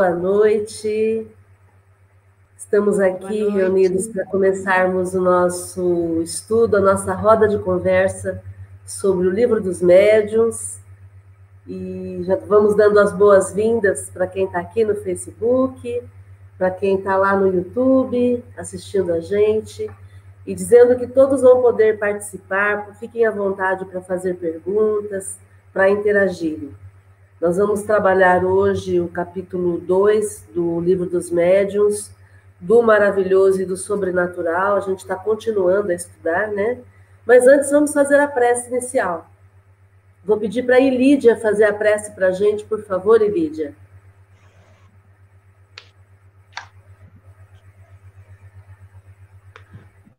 Boa noite. Estamos aqui reunidos para começarmos o nosso estudo, a nossa roda de conversa sobre o livro dos médiuns. E já vamos dando as boas-vindas para quem está aqui no Facebook, para quem está lá no YouTube assistindo a gente, e dizendo que todos vão poder participar, fiquem à vontade para fazer perguntas, para interagirem. Nós vamos trabalhar hoje o capítulo 2 do Livro dos Médiuns, do maravilhoso e do sobrenatural. A gente está continuando a estudar, né? Mas antes vamos fazer a prece inicial. Vou pedir para a Ilídia fazer a prece para a gente, por favor, Ilídia.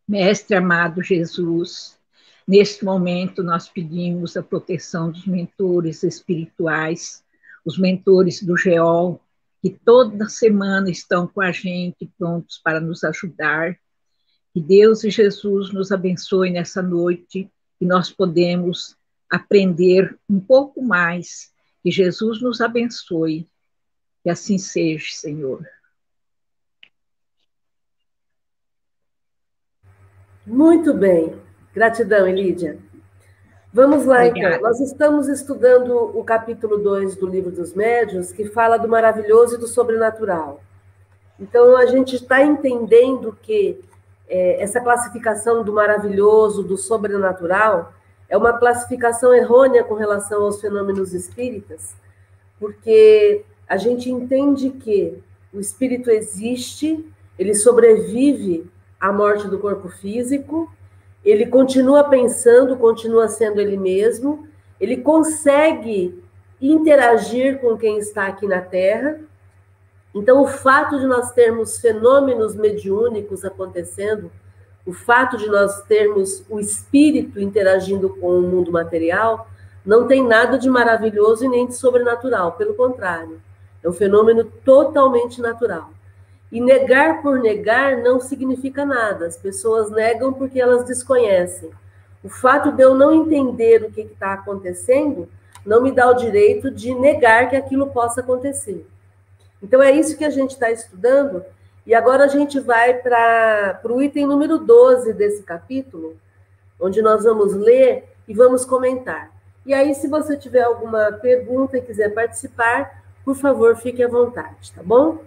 Mestre amado Jesus, Neste momento, nós pedimos a proteção dos mentores espirituais, os mentores do GEOL, que toda semana estão com a gente, prontos para nos ajudar. Que Deus e Jesus nos abençoe nessa noite e nós podemos aprender um pouco mais. Que Jesus nos abençoe. Que assim seja, Senhor. Muito bem. Gratidão, Elídia. Vamos lá, então. Obrigada. então. Nós estamos estudando o capítulo 2 do Livro dos Médios, que fala do maravilhoso e do sobrenatural. Então, a gente está entendendo que é, essa classificação do maravilhoso, do sobrenatural, é uma classificação errônea com relação aos fenômenos espíritas, porque a gente entende que o espírito existe, ele sobrevive à morte do corpo físico, ele continua pensando, continua sendo ele mesmo, ele consegue interagir com quem está aqui na Terra. Então, o fato de nós termos fenômenos mediúnicos acontecendo, o fato de nós termos o espírito interagindo com o mundo material, não tem nada de maravilhoso e nem de sobrenatural, pelo contrário, é um fenômeno totalmente natural. E negar por negar não significa nada. As pessoas negam porque elas desconhecem. O fato de eu não entender o que está acontecendo não me dá o direito de negar que aquilo possa acontecer. Então, é isso que a gente está estudando. E agora a gente vai para o item número 12 desse capítulo, onde nós vamos ler e vamos comentar. E aí, se você tiver alguma pergunta e quiser participar, por favor, fique à vontade, tá bom?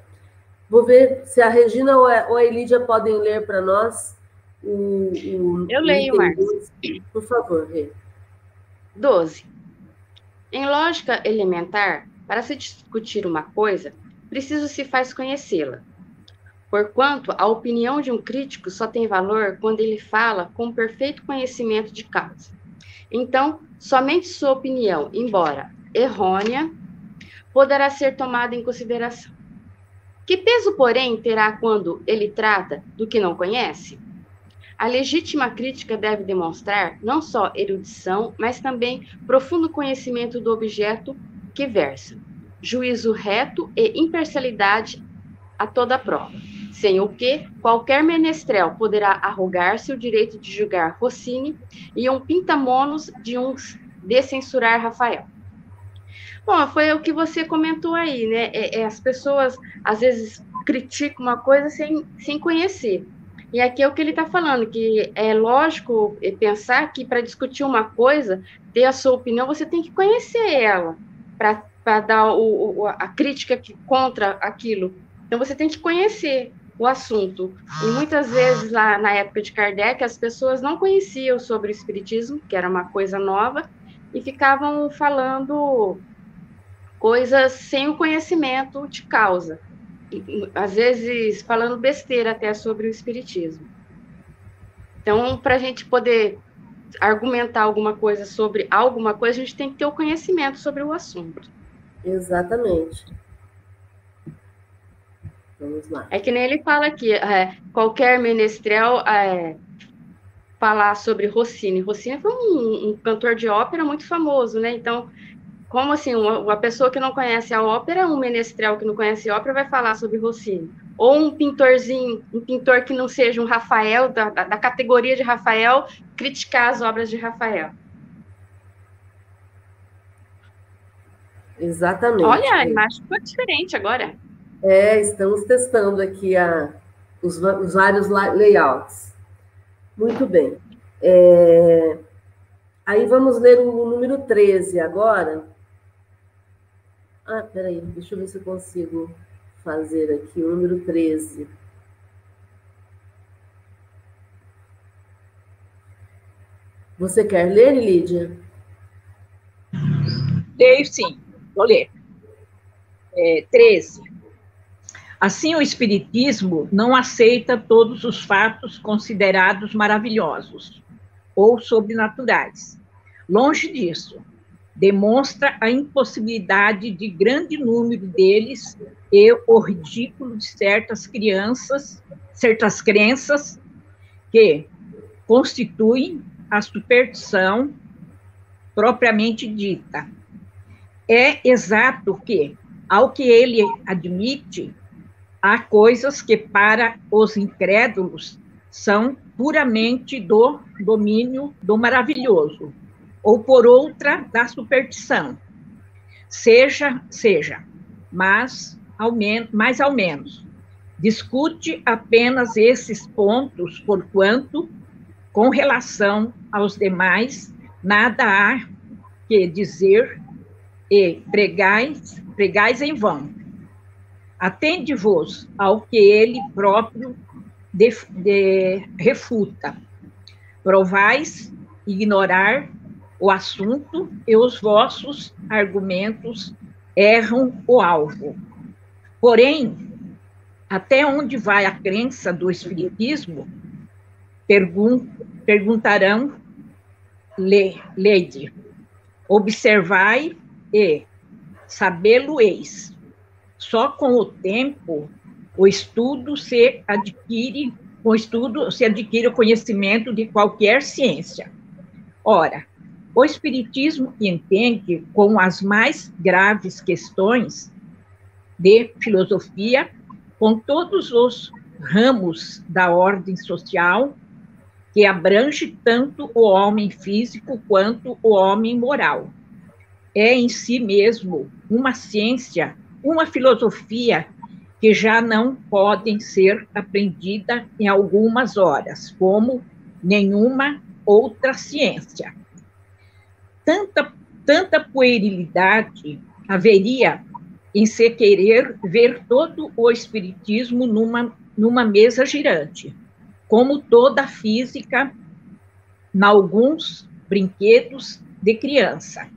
Vou ver se a Regina ou a, Elídia podem ler para nós o, o, Eu leio, Marcos. Por favor, Rê. 12. Em lógica elementar, para se discutir uma coisa, preciso se faz conhecê-la. Porquanto a opinião de um crítico só tem valor quando ele fala com perfeito conhecimento de causa. Então, somente sua opinião, embora errônea, poderá ser tomada em consideração. Que peso, porém, terá quando ele trata do que não conhece? A legítima crítica deve demonstrar não só erudição, mas também profundo conhecimento do objeto que versa, juízo reto e imparcialidade a toda prova, sem o que qualquer menestrel poderá arrogar-se o direito de julgar Rossini e um pintamonos de uns de censurar Rafael. Bom, foi o que você comentou aí, né? É, é, as pessoas às vezes criticam uma coisa sem, sem conhecer. E aqui é o que ele está falando, que é lógico pensar que para discutir uma coisa, ter a sua opinião, você tem que conhecer ela para dar o, o, a crítica que, contra aquilo. Então você tem que conhecer o assunto. E muitas vezes, lá na época de Kardec, as pessoas não conheciam sobre o Espiritismo, que era uma coisa nova, e ficavam falando coisas sem o conhecimento de causa. Às vezes falando besteira até sobre o espiritismo. Então, para a gente poder argumentar alguma coisa sobre alguma coisa, a gente tem que ter o conhecimento sobre o assunto. Exatamente. Vamos lá. É que nem ele fala aqui, é, qualquer menestrel é, falar sobre Rossini. Rossini foi um, um, cantor de ópera muito famoso, né? Então, como assim, uma, uma, pessoa que não conhece a ópera, um menestrel que não conhece a ópera, vai falar sobre Rossini? Ou um pintorzinho, um pintor que não seja um Rafael, da, da, da categoria de Rafael, criticar as obras de Rafael? Exatamente. Olha, a imagem ficou diferente agora. É, estamos testando aqui a, os, os vários layouts. Muito bem. É, aí vamos ler o número 13 agora. Ah, peraí, deixa eu ver se eu consigo fazer aqui o número 13. Você quer ler, Lídia? Leio sim, vou ler. É, 13. Assim, o Espiritismo não aceita todos os fatos considerados maravilhosos ou sobrenaturais. Longe disso, demonstra a impossibilidade de grande número deles e o ridículo de certas crianças, certas crenças que constituem a superstição propriamente dita. É exato que, ao que ele admite, há coisas que para os incrédulos são puramente do domínio do maravilhoso, ou por outra da superstição. Seja, seja, mas ao menos, mais ao menos discute apenas esses pontos, porquanto, com relação aos demais, nada há que dizer e pregais, pregais em vão. Atende-vos ao que ele próprio de, de, refuta. Provais ignorar o assunto e os vossos argumentos erram o alvo. Porém, até onde vai a crença do Espiritismo? Pergun perguntarão Leide. Observai e sabê-lo-eis. Só com o tempo o estudo se adquire, com o estudo se adquire o conhecimento de qualquer ciência. Ora, o espiritismo entende com as mais graves questões de filosofia, com todos os ramos da ordem social, que abrange tanto o homem físico quanto o homem moral. É em si mesmo uma ciência, uma filosofia que já não podem ser aprendida em algumas horas, como nenhuma outra ciência. Tanta, tanta puerilidade haveria em se querer ver todo o espiritismo numa, numa mesa girante, como toda a física, em alguns brinquedos de criança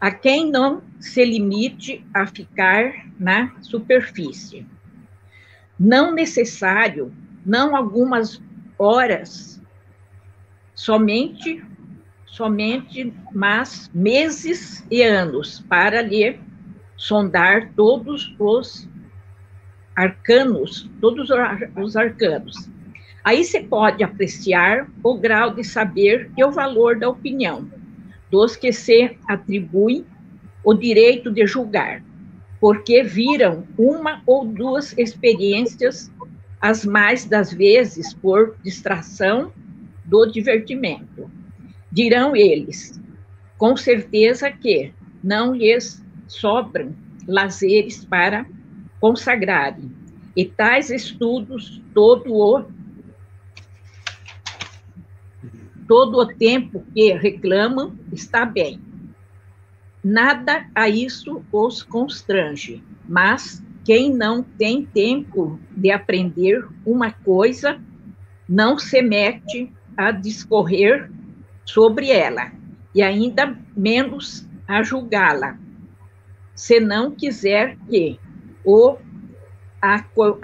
a quem não se limite a ficar na superfície. Não necessário, não algumas horas, somente, somente, mas meses e anos para lhe sondar todos os arcanos, todos os arcanos. Aí você pode apreciar o grau de saber e o valor da opinião dos que se atribuem o direito de julgar, porque viram uma ou duas experiências, as mais das vezes por distração do divertimento. Dirão eles, com certeza que não lhes sobram lazeres para consagrarem, e tais estudos todo o todo o tempo que reclamam está bem. Nada a isso os constrange, mas quem não tem tempo de aprender uma coisa não se mete a discorrer sobre ela, e ainda menos a julgá-la, se não quiser que o aco,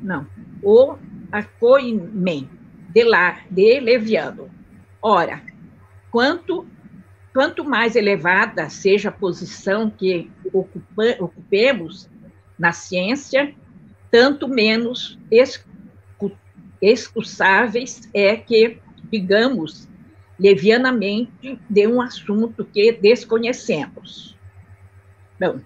não, o acoimem de, lá, de Leviano. Ora, quanto, quanto mais elevada seja a posição que ocupa, ocupemos na ciência, tanto menos excusáveis é que, digamos, levianamente de um assunto que desconhecemos. Bom,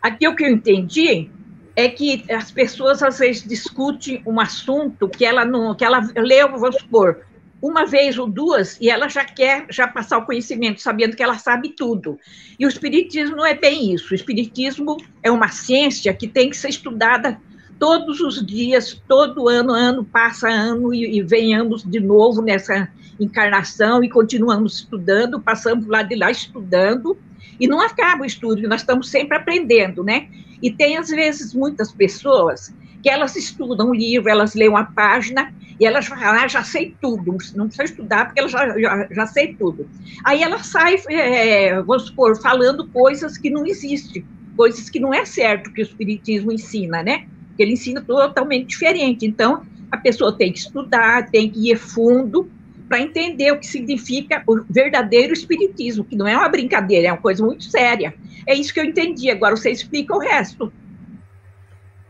aqui o que eu entendi é que as pessoas às vezes discutem um assunto que ela não, que ela leu, vamos supor, uma vez ou duas e ela já quer já passar o conhecimento, sabendo que ela sabe tudo. E o espiritismo não é bem isso. O espiritismo é uma ciência que tem que ser estudada todos os dias, todo ano, ano passa ano e, e venhamos de novo nessa encarnação e continuamos estudando, passamos lá de lá estudando e não acaba o estudo, nós estamos sempre aprendendo, né? E tem às vezes muitas pessoas que elas estudam um livro, elas leem uma página e elas falam, ah, já sei tudo, não precisa estudar porque ela já, já, já sei tudo. Aí ela sai, é, vamos supor, falando coisas que não existem, coisas que não é certo que o Espiritismo ensina, né? Ele ensina totalmente diferente. Então, a pessoa tem que estudar, tem que ir fundo para entender o que significa o verdadeiro Espiritismo, que não é uma brincadeira, é uma coisa muito séria. É isso que eu entendi. Agora você explica o resto.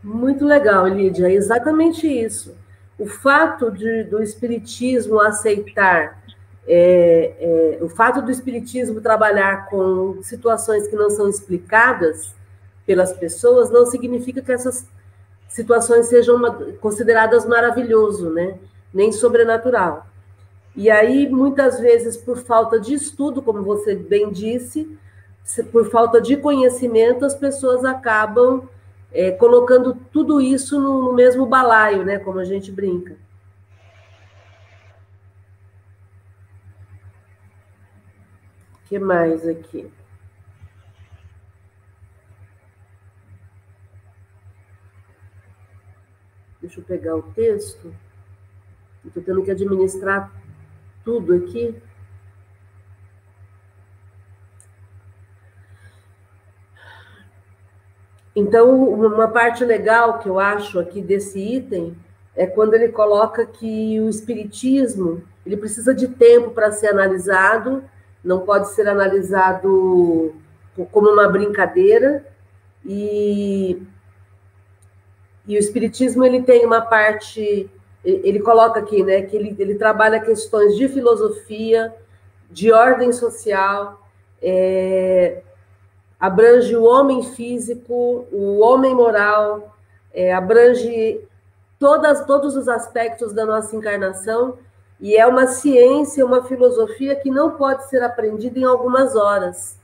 Muito legal, Lídia, é exatamente isso. O fato de, do Espiritismo aceitar, é, é, o fato do Espiritismo trabalhar com situações que não são explicadas pelas pessoas, não significa que essas situações sejam consideradas maravilhoso, né? nem sobrenatural. E aí, muitas vezes, por falta de estudo, como você bem disse, por falta de conhecimento, as pessoas acabam é, colocando tudo isso no, no mesmo balaio, né? Como a gente brinca. O que mais aqui? Deixa eu pegar o texto. Estou tendo que administrar tudo aqui. Então, uma parte legal que eu acho aqui desse item é quando ele coloca que o espiritismo ele precisa de tempo para ser analisado, não pode ser analisado como uma brincadeira e, e o espiritismo ele tem uma parte ele coloca aqui, né, que ele, ele trabalha questões de filosofia, de ordem social, é, abrange o homem físico, o homem moral, é, abrange todas, todos os aspectos da nossa encarnação, e é uma ciência, uma filosofia que não pode ser aprendida em algumas horas.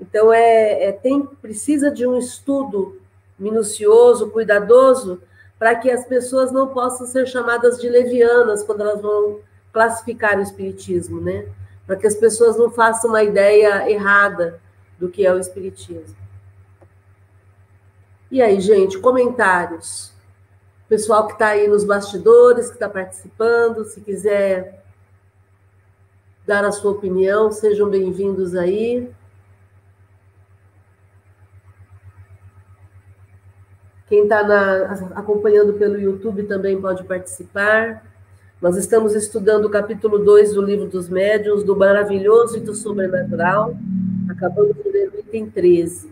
Então, é, é tem, precisa de um estudo minucioso, cuidadoso, para que as pessoas não possam ser chamadas de levianas quando elas vão classificar o espiritismo, né? Para que as pessoas não façam uma ideia errada do que é o espiritismo. E aí, gente, comentários. Pessoal que está aí nos bastidores, que está participando, se quiser dar a sua opinião, sejam bem-vindos aí. Quem está acompanhando pelo YouTube também pode participar. Nós estamos estudando o capítulo 2 do livro dos médiuns, do maravilhoso e do sobrenatural. Acabamos de ler o item 13.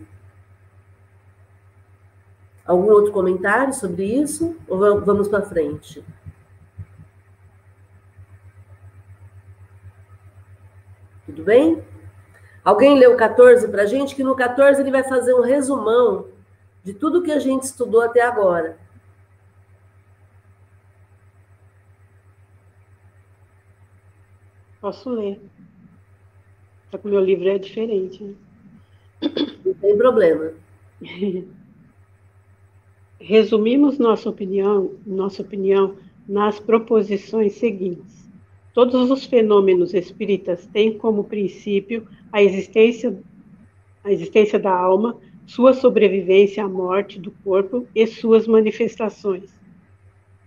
Algum outro comentário sobre isso? Ou vamos para frente? Tudo bem? Alguém leu o 14 para a gente? Que no 14 ele vai fazer um resumão de tudo que a gente estudou até agora. Posso ler. Só que o meu livro é diferente. Né? Não tem problema. Resumimos nossa opinião, nossa opinião nas proposições seguintes. Todos os fenômenos espíritas têm como princípio a existência, a existência da alma sua sobrevivência à morte do corpo e suas manifestações.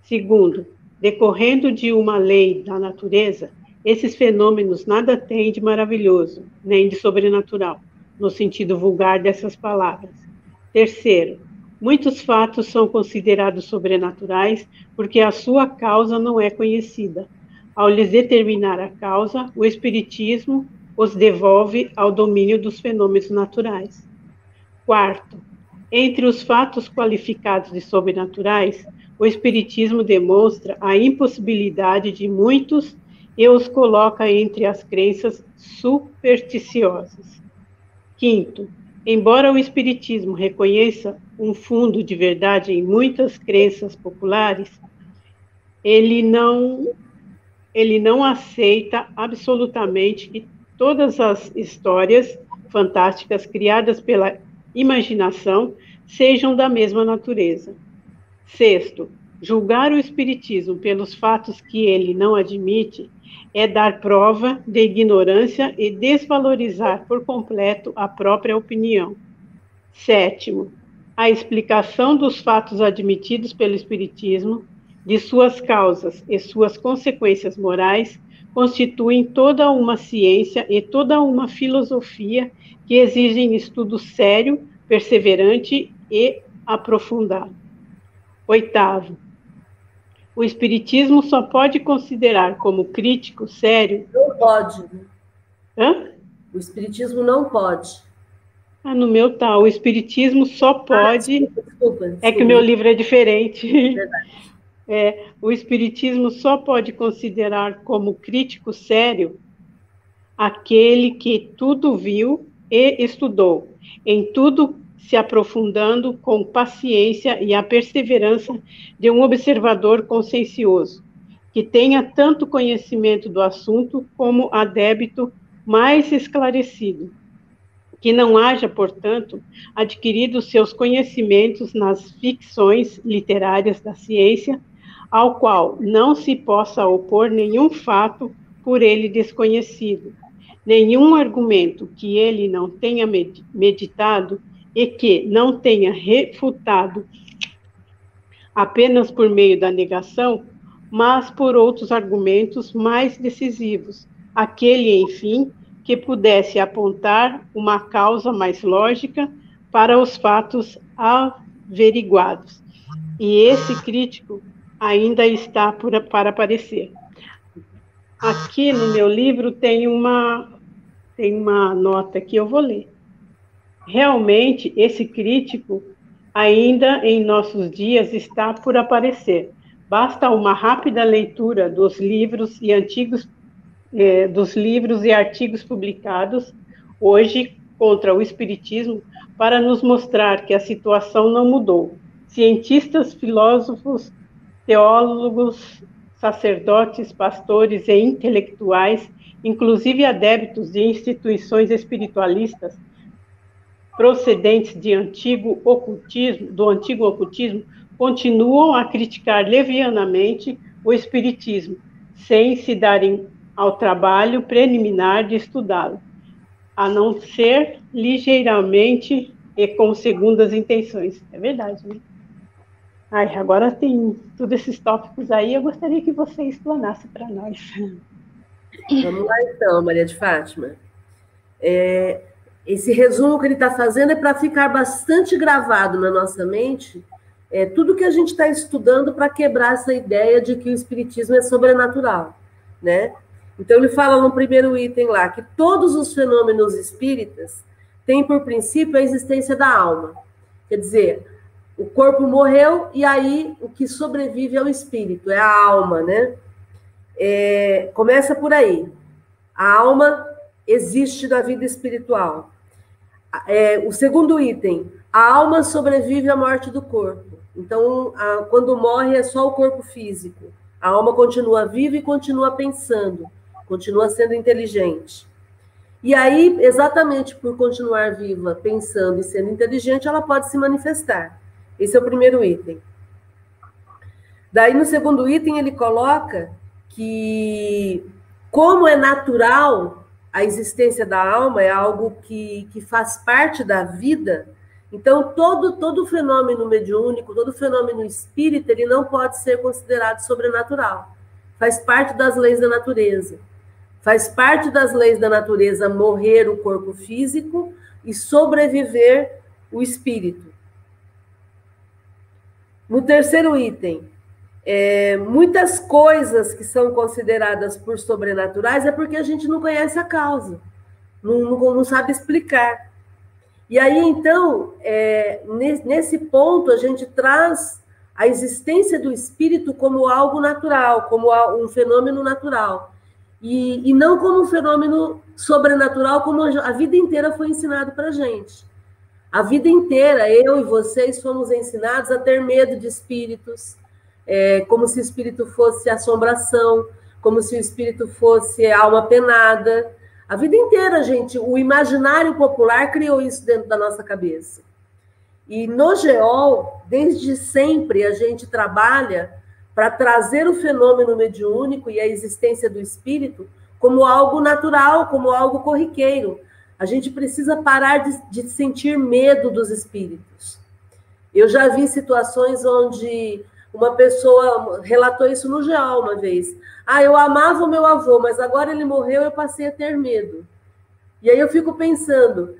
Segundo, decorrendo de uma lei da natureza, esses fenômenos nada têm de maravilhoso, nem de sobrenatural, no sentido vulgar dessas palavras. Terceiro, muitos fatos são considerados sobrenaturais porque a sua causa não é conhecida. Ao lhes determinar a causa, o Espiritismo os devolve ao domínio dos fenômenos naturais. Quarto, entre os fatos qualificados de sobrenaturais, o Espiritismo demonstra a impossibilidade de muitos e os coloca entre as crenças supersticiosas. Quinto, embora o Espiritismo reconheça um fundo de verdade em muitas crenças populares, ele não ele não aceita absolutamente que todas as histórias fantásticas criadas pela imaginação sejam da mesma natureza. Sexto, julgar o Espiritismo pelos fatos que ele não admite é dar prova de ignorância e desvalorizar por completo a própria opinião. Sétimo, a explicação dos fatos admitidos pelo Espiritismo, de suas causas e suas consequências morais, constituem toda uma ciência e toda uma filosofia que exigem estudo sério, perseverante e aprofundado. Oitavo, o Espiritismo só pode considerar como crítico sério. Não pode. Hã? O Espiritismo não pode. Ah, no meu tá. O Espiritismo só pode. Ah, desculpa, desculpa, desculpa. É que o meu livro é diferente. Verdade. É, o Espiritismo só pode considerar como crítico sério aquele que tudo viu e estudou, em tudo se aprofundando com paciência e a perseverança de um observador consciencioso, que tenha tanto conhecimento do assunto como adébito mais esclarecido, que não haja, portanto, adquirido seus conhecimentos nas ficções literárias da ciência, ao qual não se possa opor nenhum fato por ele desconhecido, nenhum argumento que ele não tenha meditado e que não tenha refutado apenas por meio da negação, mas por outros argumentos mais decisivos, aquele, enfim, que pudesse apontar uma causa mais lógica para os fatos averiguados. E esse crítico ainda está por, para aparecer. Aqui no meu livro tem uma, tem uma nota que eu vou ler realmente esse crítico ainda em nossos dias está por aparecer. Basta uma rápida leitura dos livros e antigos eh, dos livros e artigos publicados hoje contra o espiritismo para nos mostrar que a situação não mudou. Cientistas, filósofos, teólogos, sacerdotes, pastores e intelectuais, inclusive adeptos de instituições espiritualistas, procedentes de antigo ocultismo, do antigo ocultismo, continuam a criticar levianamente o espiritismo, sem se darem ao trabalho preliminar de estudá-lo, a não ser ligeiramente e com segundas intenções. É verdade, né? Ai, agora tem todos esses tópicos aí, eu gostaria que você explanasse para nós. Vamos lá então, Maria de Fátima. É, esse resumo que ele está fazendo é para ficar bastante gravado na nossa mente é, tudo que a gente está estudando para quebrar essa ideia de que o espiritismo é sobrenatural, né? Então ele fala no primeiro item lá que todos os fenômenos espíritas têm por princípio a existência da alma. Quer dizer, o corpo morreu e aí o que sobrevive é o espírito, é a alma, né? É, começa por aí. A alma existe na vida espiritual. É, o segundo item, a alma sobrevive à morte do corpo. Então, a, quando morre é só o corpo físico. A alma continua viva e continua pensando, continua sendo inteligente. E aí, exatamente por continuar viva, pensando e sendo inteligente, ela pode se manifestar. Esse é o primeiro item. Daí, no segundo item, ele coloca que, como é natural a existência da alma é algo que, que faz parte da vida. Então, todo, todo fenômeno mediúnico, todo fenômeno espírita, ele não pode ser considerado sobrenatural. Faz parte das leis da natureza. Faz parte das leis da natureza morrer o corpo físico e sobreviver o espírito. No terceiro item, é, muitas coisas que são consideradas por sobrenaturais é porque a gente não conhece a causa, não, não, não sabe explicar. E aí, então, é, nesse ponto, a gente traz a existência do espírito como algo natural, como um fenômeno natural. E, e não como um fenômeno sobrenatural, como a vida inteira foi ensinado para a gente. A vida inteira, eu e vocês fomos ensinados a ter medo de espíritos, é, como se o espírito fosse assombração, como se o espírito fosse alma penada. A vida inteira, gente, o imaginário popular criou isso dentro da nossa cabeça. E no GEOL, desde sempre, a gente trabalha para trazer o fenômeno mediúnico e a existência do espírito como algo natural, como algo corriqueiro. A gente precisa parar de, de sentir medo dos espíritos. Eu já vi situações onde uma pessoa relatou isso no GEOL uma vez. Ah, eu amava o meu avô, mas agora ele morreu, eu passei a ter medo. E aí eu fico pensando,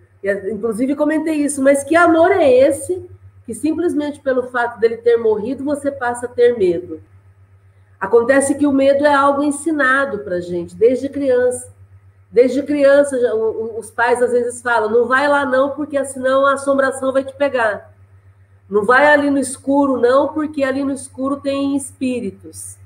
inclusive comentei isso, mas que amor é esse que simplesmente pelo fato dele ter morrido você passa a ter medo? Acontece que o medo é algo ensinado para gente desde criança. Desde criança, os pais às vezes falam: não vai lá não, porque senão a assombração vai te pegar. Não vai ali no escuro, não, porque ali no escuro tem espíritos.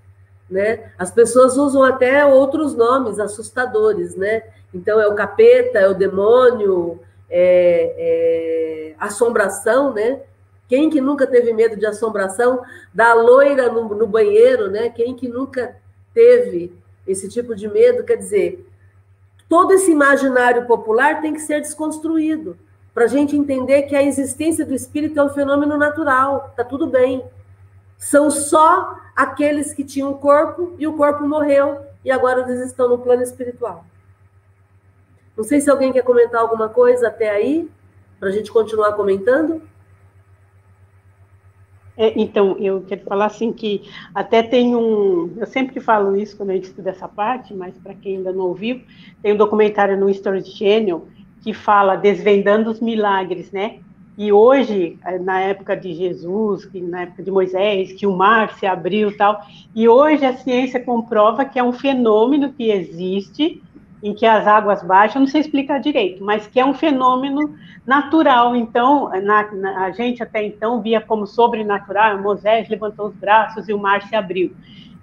Né? As pessoas usam até outros nomes assustadores, né? Então é o capeta, é o demônio, é, é assombração, né? Quem que nunca teve medo de assombração? Da loira no, no banheiro, né? Quem que nunca teve esse tipo de medo? Quer dizer, todo esse imaginário popular tem que ser desconstruído para a gente entender que a existência do espírito é um fenômeno natural, tá tudo bem. São só aqueles que tinham corpo e o corpo morreu e agora eles estão no plano espiritual. Não sei se alguém quer comentar alguma coisa até aí, para a gente continuar comentando. É, então, eu quero falar assim que até tem um. Eu sempre falo isso quando a gente estuda essa parte, mas para quem ainda não ouviu, tem um documentário no History Channel que fala desvendando os milagres, né? E hoje, na época de Jesus, na época de Moisés, que o mar se abriu e tal, e hoje a ciência comprova que é um fenômeno que existe, em que as águas baixam, não sei explicar direito, mas que é um fenômeno natural. Então, na, na, a gente até então via como sobrenatural, Moisés levantou os braços e o mar se abriu.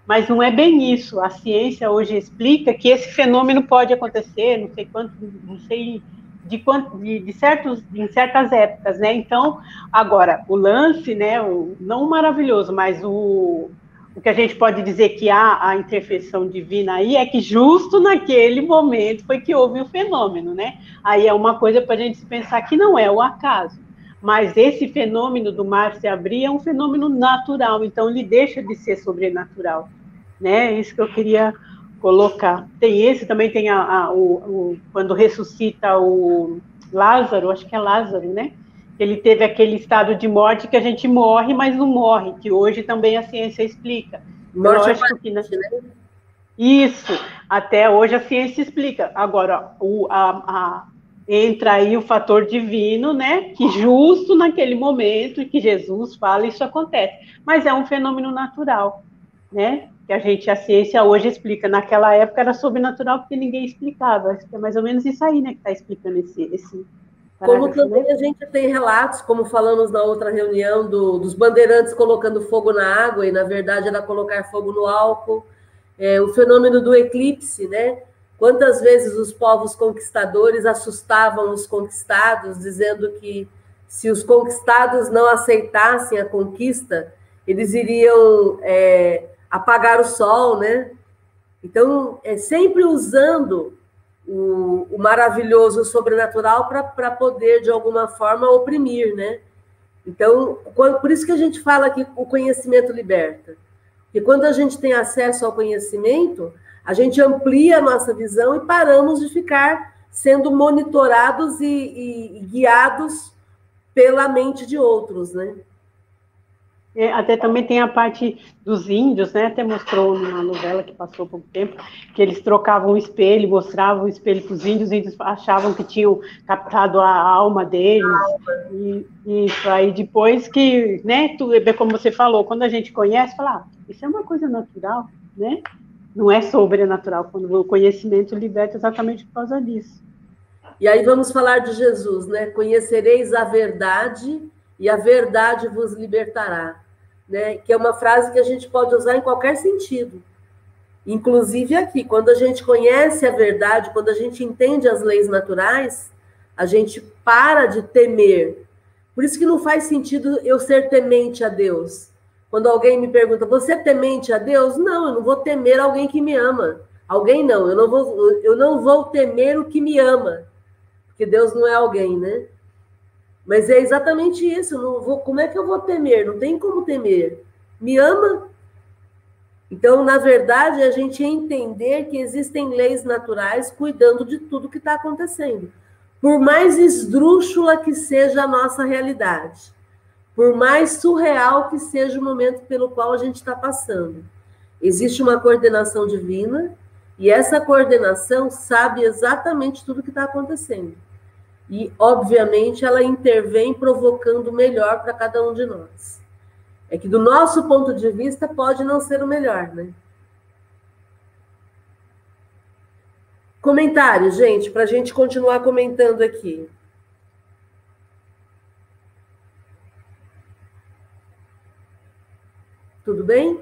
Mas não é bem isso. A ciência hoje explica que esse fenômeno pode acontecer, não sei quanto, não sei de, de, de, certos, em certas épocas, né? Então, agora, o lance, né, o, não maravilhoso, mas o, o que a gente pode dizer que há a intervenção divina aí é que justo naquele momento foi que houve o fenômeno, né? Aí é uma coisa para a gente pensar que não é o acaso. Mas esse fenômeno do mar se abrir é um fenômeno natural, então ele deixa de ser sobrenatural, né? É isso que eu queria colocar. Tem esse, também tem a, a o, o, quando ressuscita o Lázaro, acho que é Lázaro, né? Ele teve aquele estado de morte que a gente morre, mas não morre, que hoje também a ciência explica. Morte Lógico que, né? Isso, até hoje a ciência explica. Agora, o, a, a, entra aí o fator divino, né? Que justo naquele momento que Jesus fala, isso acontece. Mas é um fenômeno natural, né? que a gente, a ciência hoje explica. Naquela época era sobrenatural porque ninguém explicava. É mais ou menos isso aí, né, que está explicando esse, esse como também né? a gente tem relatos, como falamos na outra reunião, do, dos bandeirantes colocando fogo na água, e na verdade era colocar fogo no álcool. É, o fenômeno do eclipse, né? Quantas vezes os povos conquistadores assustavam os conquistados, dizendo que se os conquistados não aceitassem a conquista, eles iriam é, apagar o sol, né? Então, é sempre usando o, o maravilhoso, o sobrenatural, para poder, de alguma forma, oprimir, né? Então, por isso que a gente fala que o conhecimento liberta. Porque quando a gente tem acesso ao conhecimento, a gente amplia a nossa visão e paramos de ficar sendo monitorados e, e, e guiados pela mente de outros, né? É, até também tem a parte dos índios, né? Até mostrou numa novela que passou pouco tempo, que eles trocavam o espelho, mostravam o espelho para os índios, os índios achavam que tinham captado a alma deles. E, isso aí depois que, né, tu, é como você falou, quando a gente conhece, fala, ah, isso é uma coisa natural, né? Não é sobrenatural, quando o conhecimento liberta exatamente por causa disso. E aí vamos falar de Jesus, né? Conhecereis a verdade e a verdade vos libertará, né? Que é uma frase que a gente pode usar em qualquer sentido. Inclusive aqui, quando a gente conhece a verdade, quando a gente entende as leis naturais, a gente para de temer. Por isso que não faz sentido eu ser temente a Deus, Quando alguém me pergunta, você é temente a Deus? Não, eu não vou temer alguém que me ama. Alguém não, eu não vou, eu não vou temer o que me ama, porque Deus não é alguém, né? Mas é exatamente isso. Não vou, como é que eu vou temer? Não tem como temer. Me ama? Então, na verdade, é a gente entender que existem leis naturais cuidando de tudo que está acontecendo. Por mais esdrúxula que seja a nossa realidade por mais surreal que seja o momento pelo qual a gente está passando. Existe uma coordenação divina e essa coordenação sabe exatamente tudo que está acontecendo. E, obviamente, ela intervém provocando o melhor para cada um de nós. É que, do nosso ponto de vista, pode não ser o melhor, né? Comentário, gente, para a gente continuar comentando aqui. Tudo bem?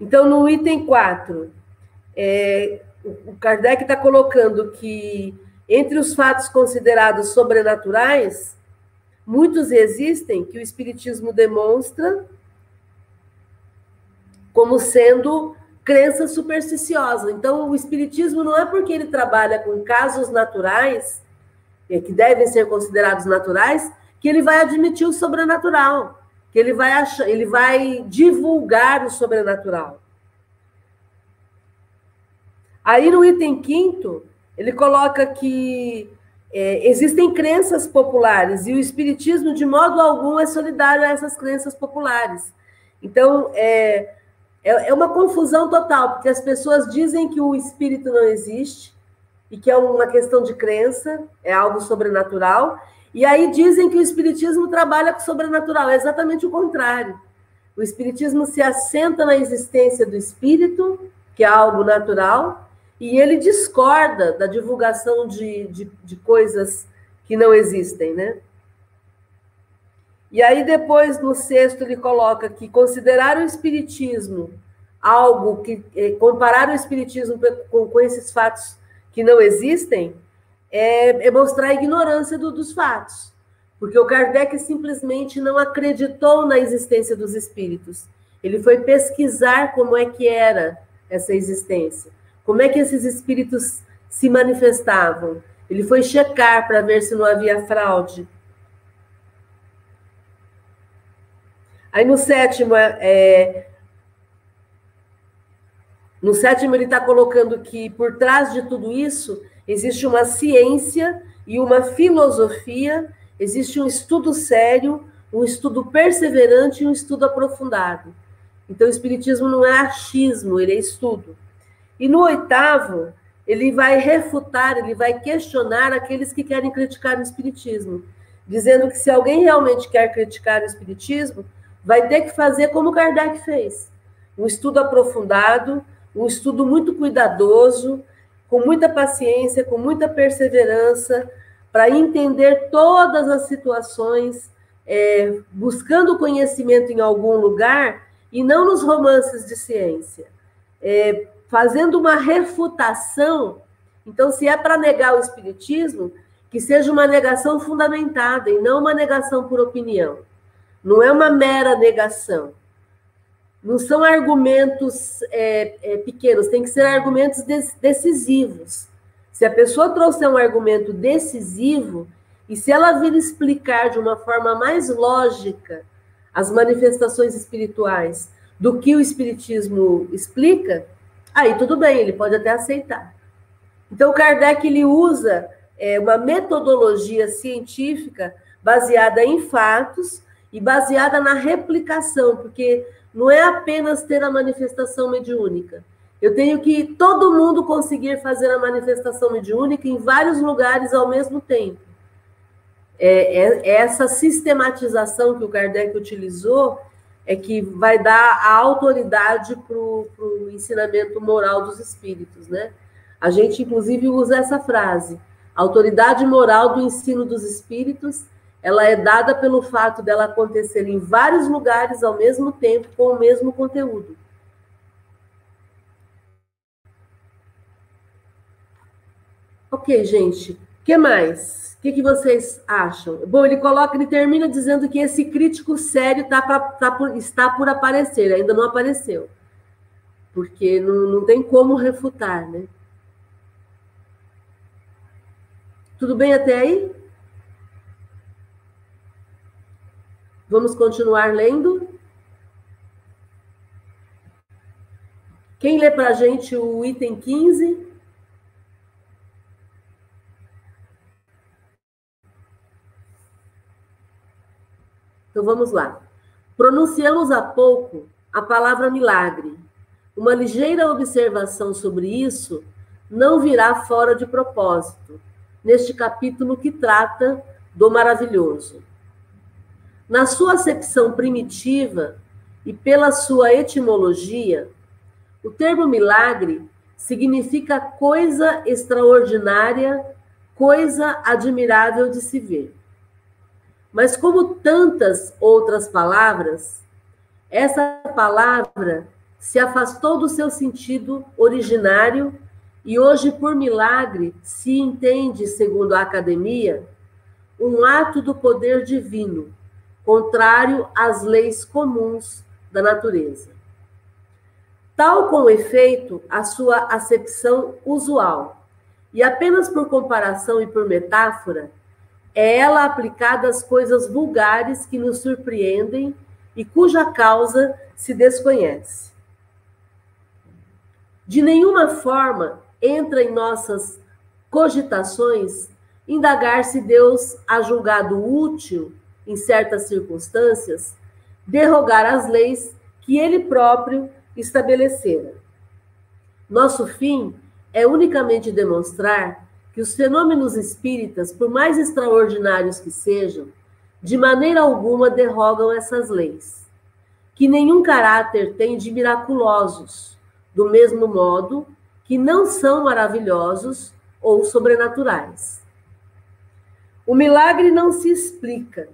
Então, no item 4, é, o Kardec está colocando que entre os fatos considerados sobrenaturais, muitos existem que o Espiritismo demonstra como sendo crença supersticiosa. Então, o Espiritismo não é porque ele trabalha com casos naturais, que devem ser considerados naturais, que ele vai admitir o sobrenatural que ele vai achar, ele vai divulgar o sobrenatural. Aí no item quinto, ele coloca que é, existem crenças populares e o espiritismo de modo algum é solidário a essas crenças populares. Então é, é, é uma confusão total, porque as pessoas dizem que o espírito não existe e que é uma questão de crença, é algo sobrenatural, e aí dizem que o Espiritismo trabalha com o sobrenatural. É exatamente o contrário. O Espiritismo se assenta na existência do espírito, que é algo natural, e ele discorda da divulgação de, de, de coisas que não existem, né? E aí, depois, no sexto, ele coloca que considerar o Espiritismo algo que. Eh, comparar o Espiritismo com, com esses fatos que não existem é, é mostrar a ignorância do, dos fatos. Porque o Kardec simplesmente não acreditou na existência dos espíritos. Ele foi pesquisar como é que era essa existência, como é que esses espíritos se manifestavam. Ele foi checar para ver se não havia fraude. Aí no sétimo, é, no sétimo ele está colocando que por trás de tudo isso Existe uma ciência e uma filosofia, existe um estudo sério, um estudo perseverante e um estudo aprofundado. Então, o Espiritismo não é achismo, ele é estudo. E no oitavo, ele vai refutar, ele vai questionar aqueles que querem criticar o Espiritismo, dizendo que se alguém realmente quer criticar o Espiritismo, vai ter que fazer como Kardec fez: um estudo aprofundado, um estudo muito cuidadoso, com muita paciência, com muita perseverança, para entender todas as situações, é, buscando conhecimento em algum lugar e não nos romances de ciência, é, fazendo uma refutação. Então, se é para negar o Espiritismo, que seja uma negação fundamentada e não uma negação por opinião. Não é uma mera negação. Não são argumentos é, é, pequenos, tem que ser argumentos decisivos. Se a pessoa trouxer um argumento decisivo, e se ela vir explicar de uma forma mais lógica as manifestações espirituais do que o Espiritismo explica, aí tudo bem, ele pode até aceitar. Então, Kardec ele usa é, uma metodologia científica baseada em fatos e baseada na replicação, porque não é apenas ter a manifestação mediúnica. Eu tenho que todo mundo conseguir fazer a manifestação mediúnica em vários lugares ao mesmo tempo. É, é, é essa sistematização que o Kardec utilizou é que vai dar a autoridade para o ensinamento moral dos espíritos, né? A gente, inclusive, usa essa frase: a autoridade moral do ensino dos espíritos ela é dada pelo fato dela acontecer em vários lugares ao mesmo tempo com o mesmo conteúdo. Ok, gente. Que mais? O que, que, vocês acham? Bom, ele coloca, ele termina dizendo que esse crítico sério tá pra, tá por, está por aparecer, ainda não apareceu. Porque não, não tem como refutar, né? Tudo bem até aí? Vamos continuar lendo? Quem lê para a gente o item 15? Então vamos lá. Pronunciamos há pouco a palavra milagre. Uma ligeira observação sobre isso não virá fora de propósito, neste capítulo que trata do maravilhoso. Na sua acepção primitiva e pela sua etimologia, o termo milagre significa coisa extraordinária, coisa admirável de se ver. Mas, como tantas outras palavras, essa palavra se afastou do seu sentido originário e hoje, por milagre, se entende, segundo a academia, um ato do poder divino, contrário às leis comuns da natureza tal com efeito a sua acepção usual. E apenas por comparação e por metáfora, é ela aplicada às coisas vulgares que nos surpreendem e cuja causa se desconhece. De nenhuma forma entra em nossas cogitações indagar se Deus há julgado útil, em certas circunstâncias, derrogar as leis que ele próprio estabelecera. Nosso fim é unicamente demonstrar que os fenômenos espíritas, por mais extraordinários que sejam, de maneira alguma derrogam essas leis, que nenhum caráter tem de miraculosos, do mesmo modo que não são maravilhosos ou sobrenaturais. O milagre não se explica.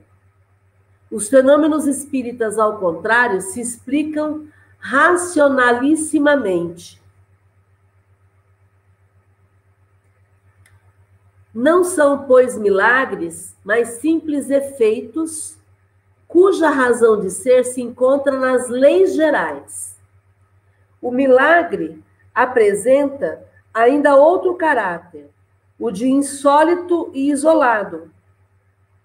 Os fenômenos espíritas, ao contrário, se explicam racionalissimamente. Não são, pois, milagres, mas simples efeitos cuja razão de ser se encontra nas leis gerais. O milagre apresenta ainda outro caráter, o de insólito e isolado.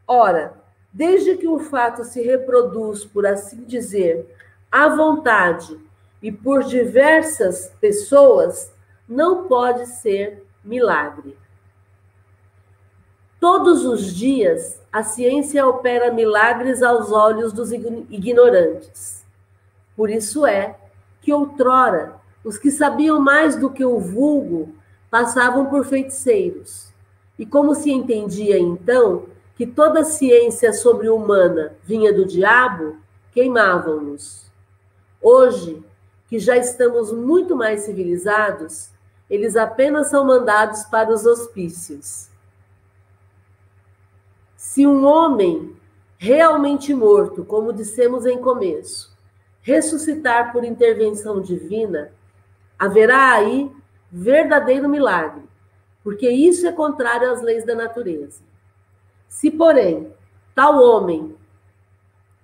Ora, desde que o fato se reproduz, por assim dizer, à vontade e por diversas pessoas, não pode ser milagre. Todos os dias, a ciência opera milagres aos olhos dos ignorantes. Por isso é que outrora os que sabiam mais do que o vulgo passavam por feiticeiros. E como se entendia então que toda ciência sobre-humana vinha do diabo, queimavam-nos. Hoje, que já estamos muito mais civilizados, eles apenas são mandados para os hospícios. Se um homem realmente morto, como dissemos em começo, ressuscitar por intervenção divina, haverá aí verdadeiro milagre, porque isso é contrário às leis da natureza. Se, porém, tal homem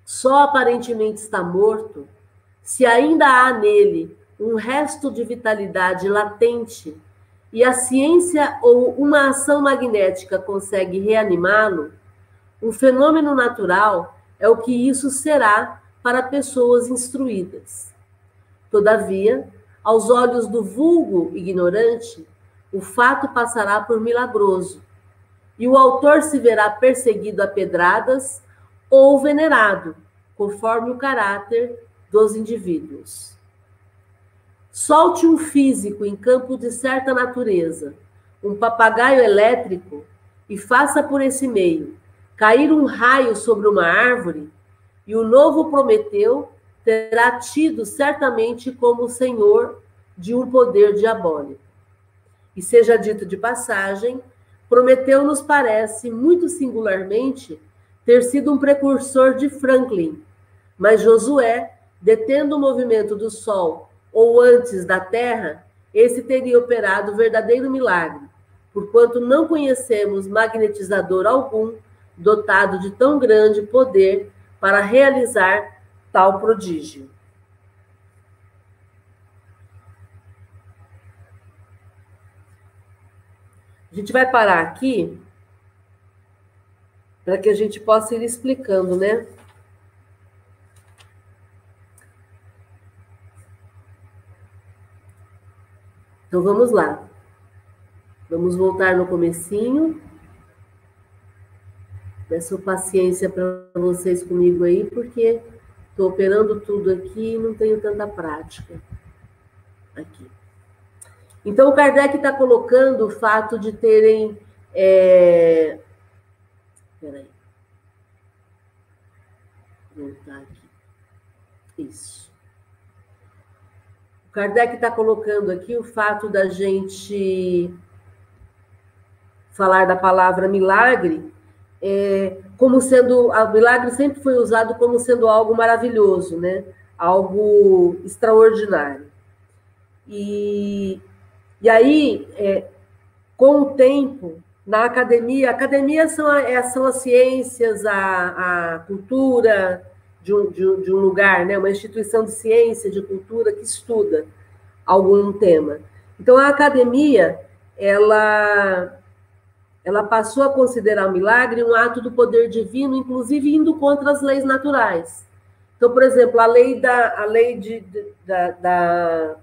só aparentemente está morto, se ainda há nele um resto de vitalidade latente e a ciência ou uma ação magnética consegue reanimá-lo, um fenômeno natural é o que isso será para pessoas instruídas. Todavia, aos olhos do vulgo ignorante, o fato passará por milagroso, e o autor se verá perseguido a pedradas ou venerado, conforme o caráter dos indivíduos. Solte um físico em campo de certa natureza, um papagaio elétrico, e faça por esse meio cair um raio sobre uma árvore, e o novo Prometeu terá tido certamente como senhor de um poder diabólico. E seja dito de passagem, Prometeu nos parece muito singularmente ter sido um precursor de Franklin, mas Josué detendo o movimento do Sol ou antes da Terra, esse teria operado verdadeiro milagre, porquanto não conhecemos magnetizador algum dotado de tão grande poder para realizar tal prodígio. A gente vai parar aqui para que a gente possa ir explicando, né? Então vamos lá. Vamos voltar no comecinho. Peço paciência para vocês comigo aí, porque estou operando tudo aqui e não tenho tanta prática. Aqui. Então, o Kardec está colocando o fato de terem. É... Peraí. Vou voltar aqui. Isso. O Kardec está colocando aqui o fato da gente falar da palavra milagre é, como sendo. O milagre sempre foi usado como sendo algo maravilhoso, né? Algo extraordinário. E, e aí, é, com o tempo, na academia, academia são, é, são as ciências, a, a cultura de um, de, um, de um lugar, né? uma instituição de ciência, de cultura que estuda algum tema. Então, a academia, ela, ela passou a considerar o milagre um ato do poder divino, inclusive indo contra as leis naturais. Então, por exemplo, a lei da, a lei de, de da, da,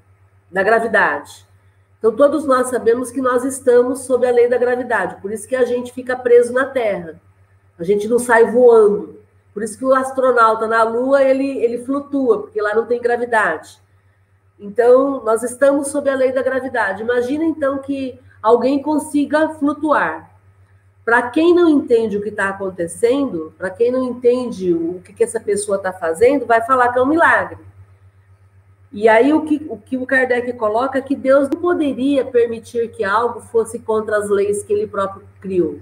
da gravidade. Então, todos nós sabemos que nós estamos sob a lei da gravidade, por isso que a gente fica preso na Terra. A gente não sai voando. Por isso que o astronauta na Lua, ele, ele flutua, porque lá não tem gravidade. Então, nós estamos sob a lei da gravidade. Imagina, então, que alguém consiga flutuar. Para quem não entende o que está acontecendo, para quem não entende o que, que essa pessoa está fazendo, vai falar que é um milagre. E aí o que, o que o Kardec coloca é que Deus não poderia permitir que algo fosse contra as leis que ele próprio criou.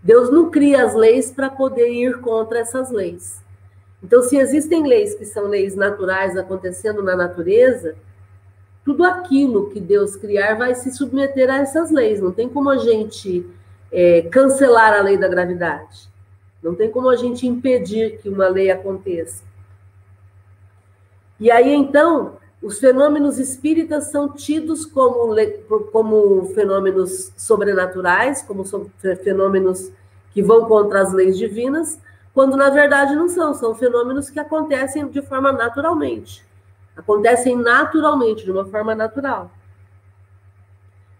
Deus não cria as leis para poder ir contra essas leis. Então, se existem leis que são leis naturais acontecendo na natureza, tudo aquilo que Deus criar vai se submeter a essas leis. Não tem como a gente é, cancelar a lei da gravidade. Não tem como a gente impedir que uma lei aconteça. E aí, então, os fenômenos espíritas são tidos como, como fenômenos sobrenaturais, como fenômenos que vão contra as leis divinas, quando na verdade não são, são fenômenos que acontecem de forma naturalmente. Acontecem naturalmente, de uma forma natural.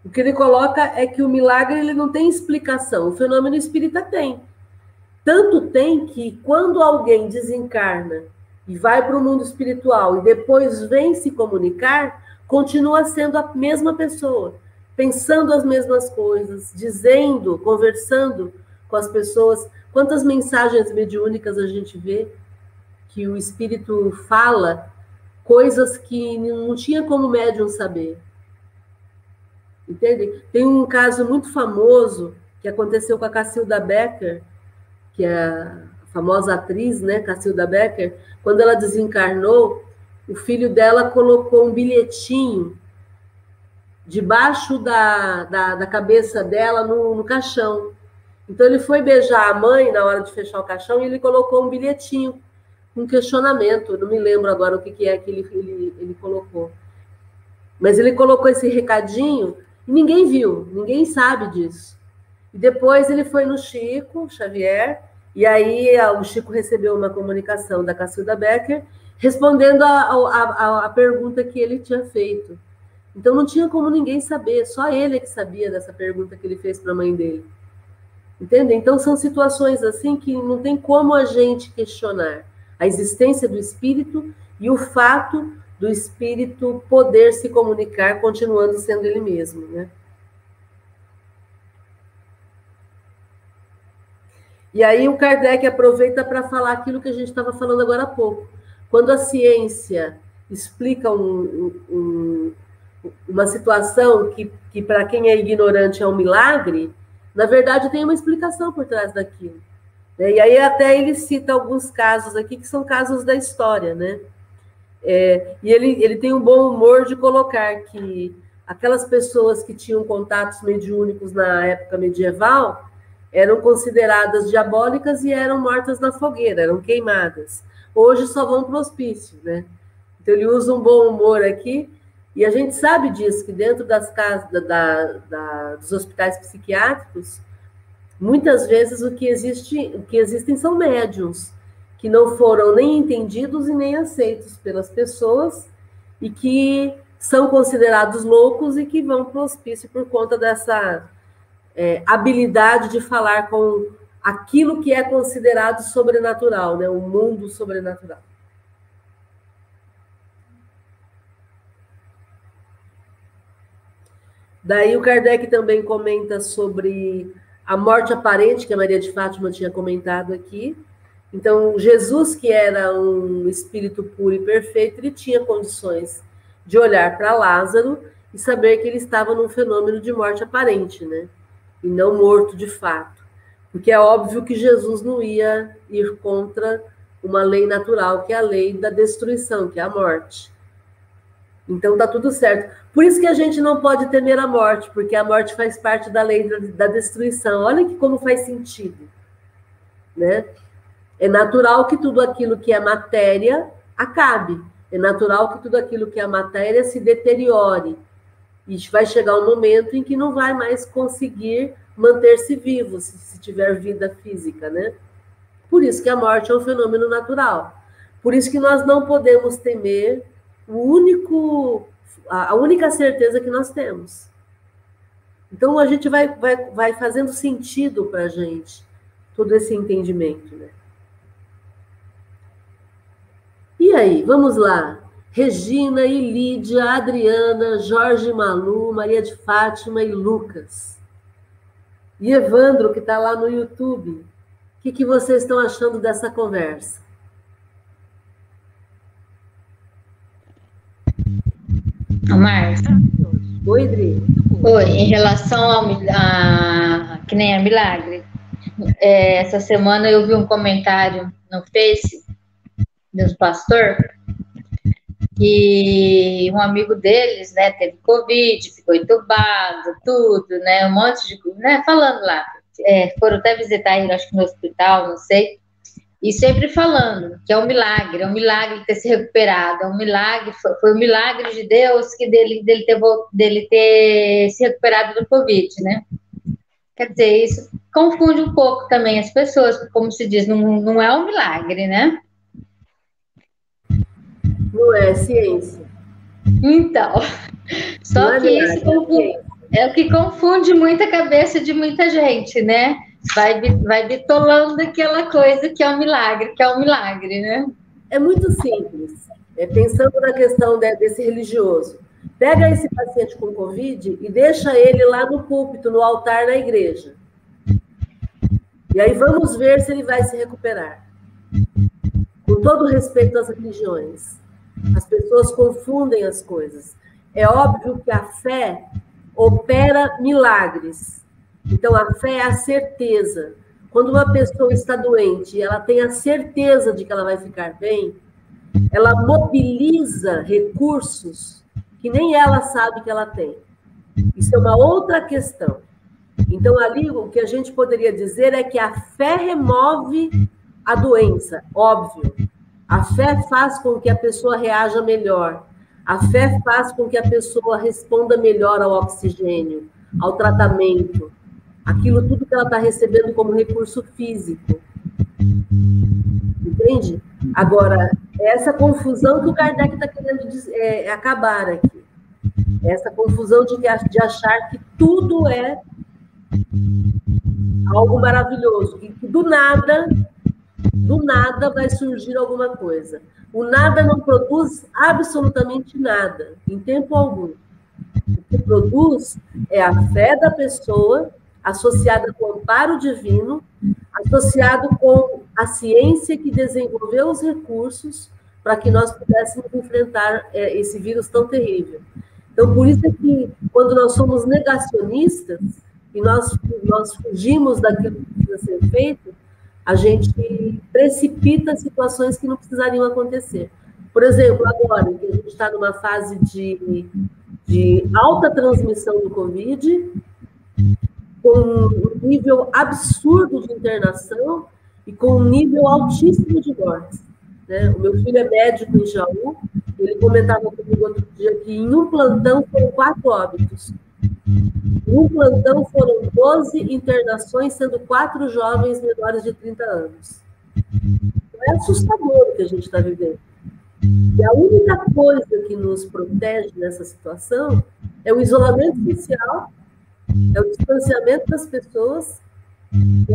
O que ele coloca é que o milagre ele não tem explicação, o fenômeno espírita tem. Tanto tem que quando alguém desencarna e vai para o mundo espiritual e depois vem se comunicar, continua sendo a mesma pessoa, pensando as mesmas coisas, dizendo, conversando com as pessoas. Quantas mensagens mediúnicas a gente vê que o espírito fala coisas que não tinha como médium saber. Entende? Tem um caso muito famoso que aconteceu com a Cacilda Becker, que é a famosa atriz, né, Cacilda Becker, quando ela desencarnou, o filho dela colocou um bilhetinho debaixo da, da, da cabeça dela no, no, caixão. Então ele foi beijar a mãe na hora de fechar o caixão e ele colocou um bilhetinho, um questionamento. Não me lembro agora o que, que é que ele, ele, ele colocou. Mas ele colocou esse recadinho e ninguém viu, ninguém sabe disso. E depois ele foi no Chico Xavier e aí o Chico recebeu uma comunicação da Cacilda Becker respondendo a, pergunta que ele tinha feito. Então não tinha como ninguém saber, só ele que sabia dessa pergunta que ele fez para a mãe dele. Entende? Então são situações assim que não tem como a gente questionar a existência do espírito e o fato do espírito poder se comunicar continuando sendo ele mesmo, né? E aí o Kardec aproveita para falar aquilo que a gente estava falando agora há pouco. Quando a ciência explica um, um, uma situação que, que para quem é ignorante é um milagre, na verdade tem uma explicação por trás daquilo. Né? E aí até ele cita alguns casos aqui que são casos da história, né? É, e ele, ele tem um bom humor de colocar que aquelas pessoas que tinham contatos mediúnicos na época medieval eram consideradas diabólicas e eram mortas na fogueira, eram queimadas. Hoje só vão para o hospício, né? Então ele usa um bom humor aqui, e a gente sabe disso, que dentro das casas, da, da, dos hospitais psiquiátricos, muitas vezes o que, existe, o que existem são médiums, que não foram nem entendidos e nem aceitos pelas pessoas, e que são considerados loucos e que vão para o hospício por conta dessa é, habilidade de falar com aquilo que é considerado sobrenatural, né? o mundo sobrenatural. Daí o Kardec também comenta sobre a morte aparente, que a Maria de Fátima tinha comentado aqui. Então, Jesus, que era um espírito puro e perfeito, ele tinha condições de olhar para Lázaro e saber que ele estava num fenômeno de morte aparente, né? E não morto de fato. Porque é óbvio que Jesus não ia ir contra uma lei natural, que é a lei da destruição, que é a morte. Então tá tudo certo. Por isso que a gente não pode temer a morte, porque a morte faz parte da lei da destruição. Olha que como faz sentido, né? É natural que tudo aquilo que é matéria acabe. É natural que tudo aquilo que é matéria se deteriore. E vai chegar um momento em que não vai mais conseguir manter-se vivo, se, se tiver vida física, né? Por isso que a morte é um fenômeno natural. Por isso que nós não podemos temer o único, a única certeza que nós temos. Então a gente vai, vai, vai fazendo sentido para a gente todo esse entendimento, né? E aí, vamos lá. Regina e Lídia, Adriana, Jorge Malu, Maria de Fátima e Lucas. E Evandro, que está lá no YouTube. O que, que vocês estão achando dessa conversa? Márcia. Oi, Dri. Oi, em relação ao a, que nem a milagre. É, essa semana eu vi um comentário no Face meus pastor, que um amigo deles, né, teve Covid, ficou entubado, tudo, né, um monte de, né, falando lá, é, foram até visitar ele, acho que no hospital, não sei, e sempre falando que é um milagre, é um milagre ter se recuperado, é um milagre, foi, foi um milagre de Deus que dele, dele, ter, dele ter se recuperado do Covid, né? Quer dizer, isso confunde um pouco também as pessoas, como se diz, não, não é um milagre, né? Não é ciência. Então, só é que isso confunde, é o que confunde muita cabeça de muita gente, né? Vai, vai bitolando aquela coisa que é um milagre, que é um milagre, né? É muito simples. É, pensando na questão de, desse religioso. Pega esse paciente com Covid e deixa ele lá no púlpito, no altar na igreja. E aí vamos ver se ele vai se recuperar. Com todo respeito às religiões. As pessoas confundem as coisas. É óbvio que a fé opera milagres. Então, a fé é a certeza. Quando uma pessoa está doente e ela tem a certeza de que ela vai ficar bem, ela mobiliza recursos que nem ela sabe que ela tem. Isso é uma outra questão. Então, ali, o que a gente poderia dizer é que a fé remove a doença, óbvio. A fé faz com que a pessoa reaja melhor. A fé faz com que a pessoa responda melhor ao oxigênio, ao tratamento, aquilo tudo que ela está recebendo como recurso físico. Entende? Agora, essa confusão que o Kardec está querendo é, acabar aqui. Essa confusão de, de achar que tudo é algo maravilhoso, que do nada do nada vai surgir alguma coisa. O nada não produz absolutamente nada, em tempo algum. O que produz é a fé da pessoa, associada com o amparo divino, associado com a ciência que desenvolveu os recursos para que nós pudéssemos enfrentar é, esse vírus tão terrível. Então, por isso é que, quando nós somos negacionistas e nós, nós fugimos daquilo que precisa ser feito, a gente precipita situações que não precisariam acontecer. Por exemplo, agora que a gente está numa fase de de alta transmissão do Covid, com um nível absurdo de internação e com um nível altíssimo de mortes. Né? O meu filho é médico em Jaú, ele comentava comigo outro dia que em um plantão foram quatro óbitos. Um plantão foram 12 internações, sendo quatro jovens menores de 30 anos. É assustador o que a gente está vivendo. E a única coisa que nos protege nessa situação é o isolamento social, é o distanciamento das pessoas,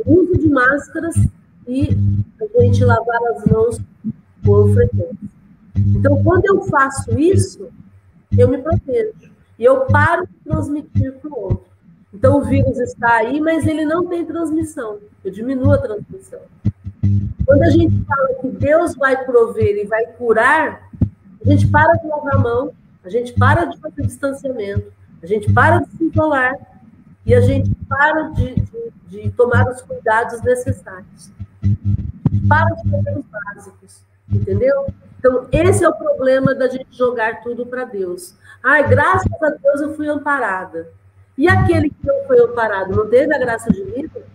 o uso de máscaras e a gente lavar as mãos com frequência. Então, quando eu faço isso, eu me protejo. E eu paro de transmitir para o outro. Então, o vírus está aí, mas ele não tem transmissão. Eu diminuo a transmissão. Quando a gente fala que Deus vai prover e vai curar, a gente para de lavar a mão, a gente para de fazer distanciamento, a gente para de se isolar e a gente para de, de, de tomar os cuidados necessários. Para de fazer os básicos, entendeu? Então, esse é o problema da gente jogar tudo para Deus. Ai, graças a Deus eu fui amparada. E aquele que não foi amparado, não teve a graça de vida?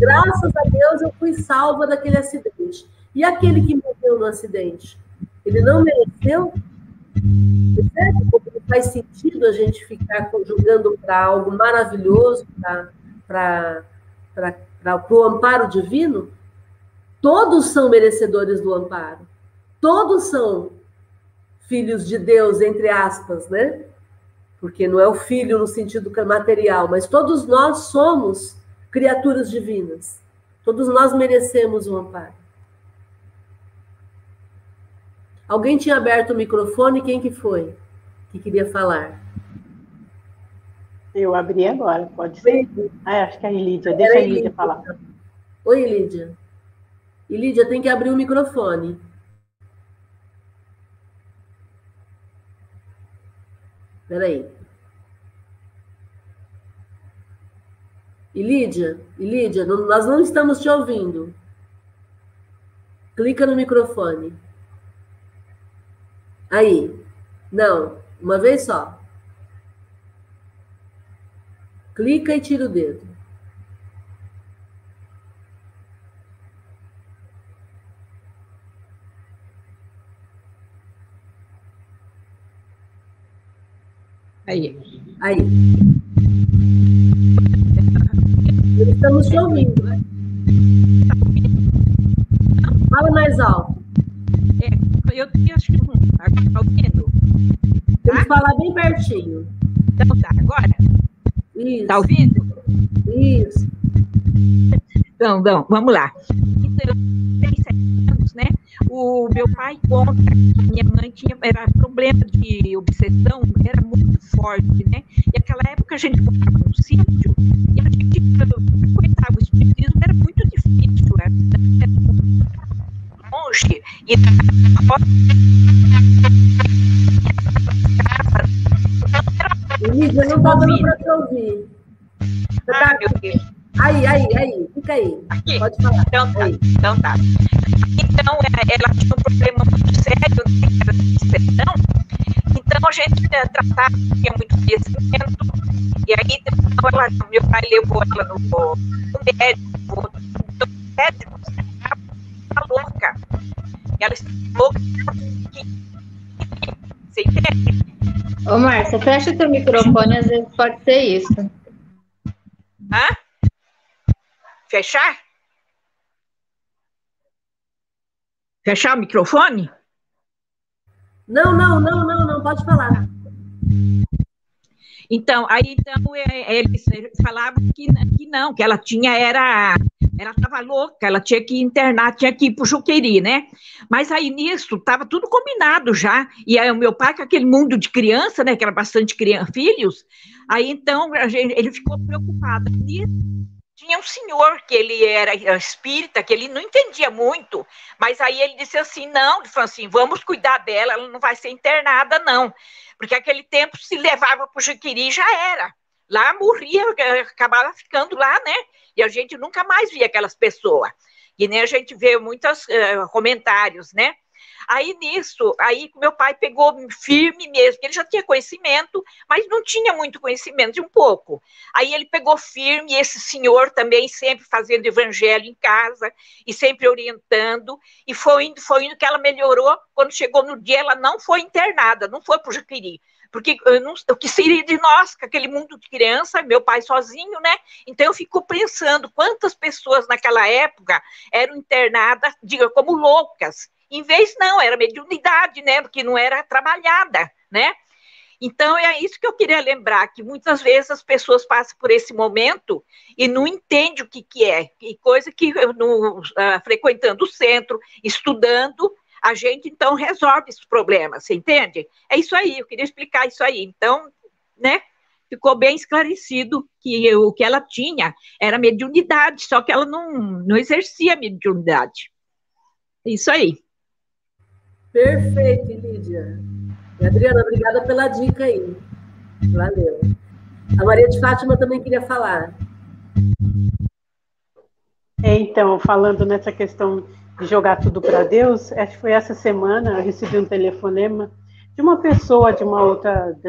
Graças a Deus eu fui salva daquele acidente. E aquele que morreu no acidente? Ele não mereceu? Percebe como faz sentido a gente ficar conjugando para algo maravilhoso, para o amparo divino? Todos são merecedores do amparo. Todos são filhos de Deus, entre aspas, né? Porque não é o filho no sentido material, mas todos nós somos criaturas divinas. Todos nós merecemos o amparo. Alguém tinha aberto o microfone, quem que foi que queria falar? Eu abri agora, pode ser. Ah, acho que é a Ilídia, deixa a Ilídia falar. Oi, Ilídia. Ilídia, tem que abrir o microfone. Peraí. Ilídia, Ilídia, nós não estamos te ouvindo. Clica no microfone. Aí. Não, uma vez só. Clica e tira o dedo. Aí. Aí. Estamos te ouvindo, né? Fala mais alto. É, eu acho que Está ouvindo? Tem que falar bem pertinho. Então tá, agora? Isso. Está ouvindo? Isso. Então, então, vamos lá. Então, eu tenho sete anos, né? O meu pai conta que minha mãe tinha era problema de obsessão, era muito forte, né? E aquela época a gente morava no sítio e a gente frequentava o espiritismo, era muito difícil, era, era longe. E Lídia, não está dando para te ouvir. Ah, meu Deus. Aí, aí, aí, fica aí. Aqui. Pode falar. Então tá. Aí. Então tá. Então, é, ela tinha um problema muito sério, né, era depressão. Então, a gente né, tratava, tinha muito conhecimento. E aí, então, ela, meu pai levou ela no, no médico, no médico, ela tá louca. Ela está louca. Você entende? Ô, Márcia, fecha o teu microfone, às vezes pode ser isso. Hã? Fechar? Fechar o microfone? Não, não, não, não, não, pode falar. Então, aí então é, eles falavam que, que não, que ela tinha era ela estava louca, ela tinha que internar, tinha que ir para o Juqueri, né? Mas aí nisso estava tudo combinado já. E aí o meu pai, com aquele mundo de criança, né? Que era bastante criança, filhos, aí então gente, ele ficou preocupado. E tinha um senhor que ele era espírita, que ele não entendia muito, mas aí ele disse assim: não, falou assim: vamos cuidar dela, ela não vai ser internada, não. Porque aquele tempo se levava para o Juqueri já era. Lá morria, acabava ficando lá, né? E a gente nunca mais via aquelas pessoas. E nem a gente vê muitos uh, comentários, né? Aí nisso, aí meu pai pegou firme mesmo, ele já tinha conhecimento, mas não tinha muito conhecimento, de um pouco. Aí ele pegou firme, esse senhor também sempre fazendo evangelho em casa e sempre orientando, e foi indo, foi indo que ela melhorou. Quando chegou no dia, ela não foi internada, não foi para o Jaquiri, porque não, o que seria de nós, com aquele mundo de criança, meu pai sozinho, né? Então eu fico pensando quantas pessoas naquela época eram internadas, diga, como loucas. Em vez, não, era mediunidade, né? Porque não era trabalhada, né? Então, é isso que eu queria lembrar, que muitas vezes as pessoas passam por esse momento e não entendem o que, que é, e coisa que, no, uh, frequentando o centro, estudando, a gente então resolve esses problemas, você entende? É isso aí, eu queria explicar isso aí. Então, né, ficou bem esclarecido que o que ela tinha era mediunidade, só que ela não, não exercia mediunidade. É isso aí. Perfeito, Lídia. E Adriana, obrigada pela dica aí. Valeu. A Maria de Fátima também queria falar. É, então, falando nessa questão de jogar tudo para Deus, acho que foi essa semana, eu recebi um telefonema de uma pessoa de uma outra de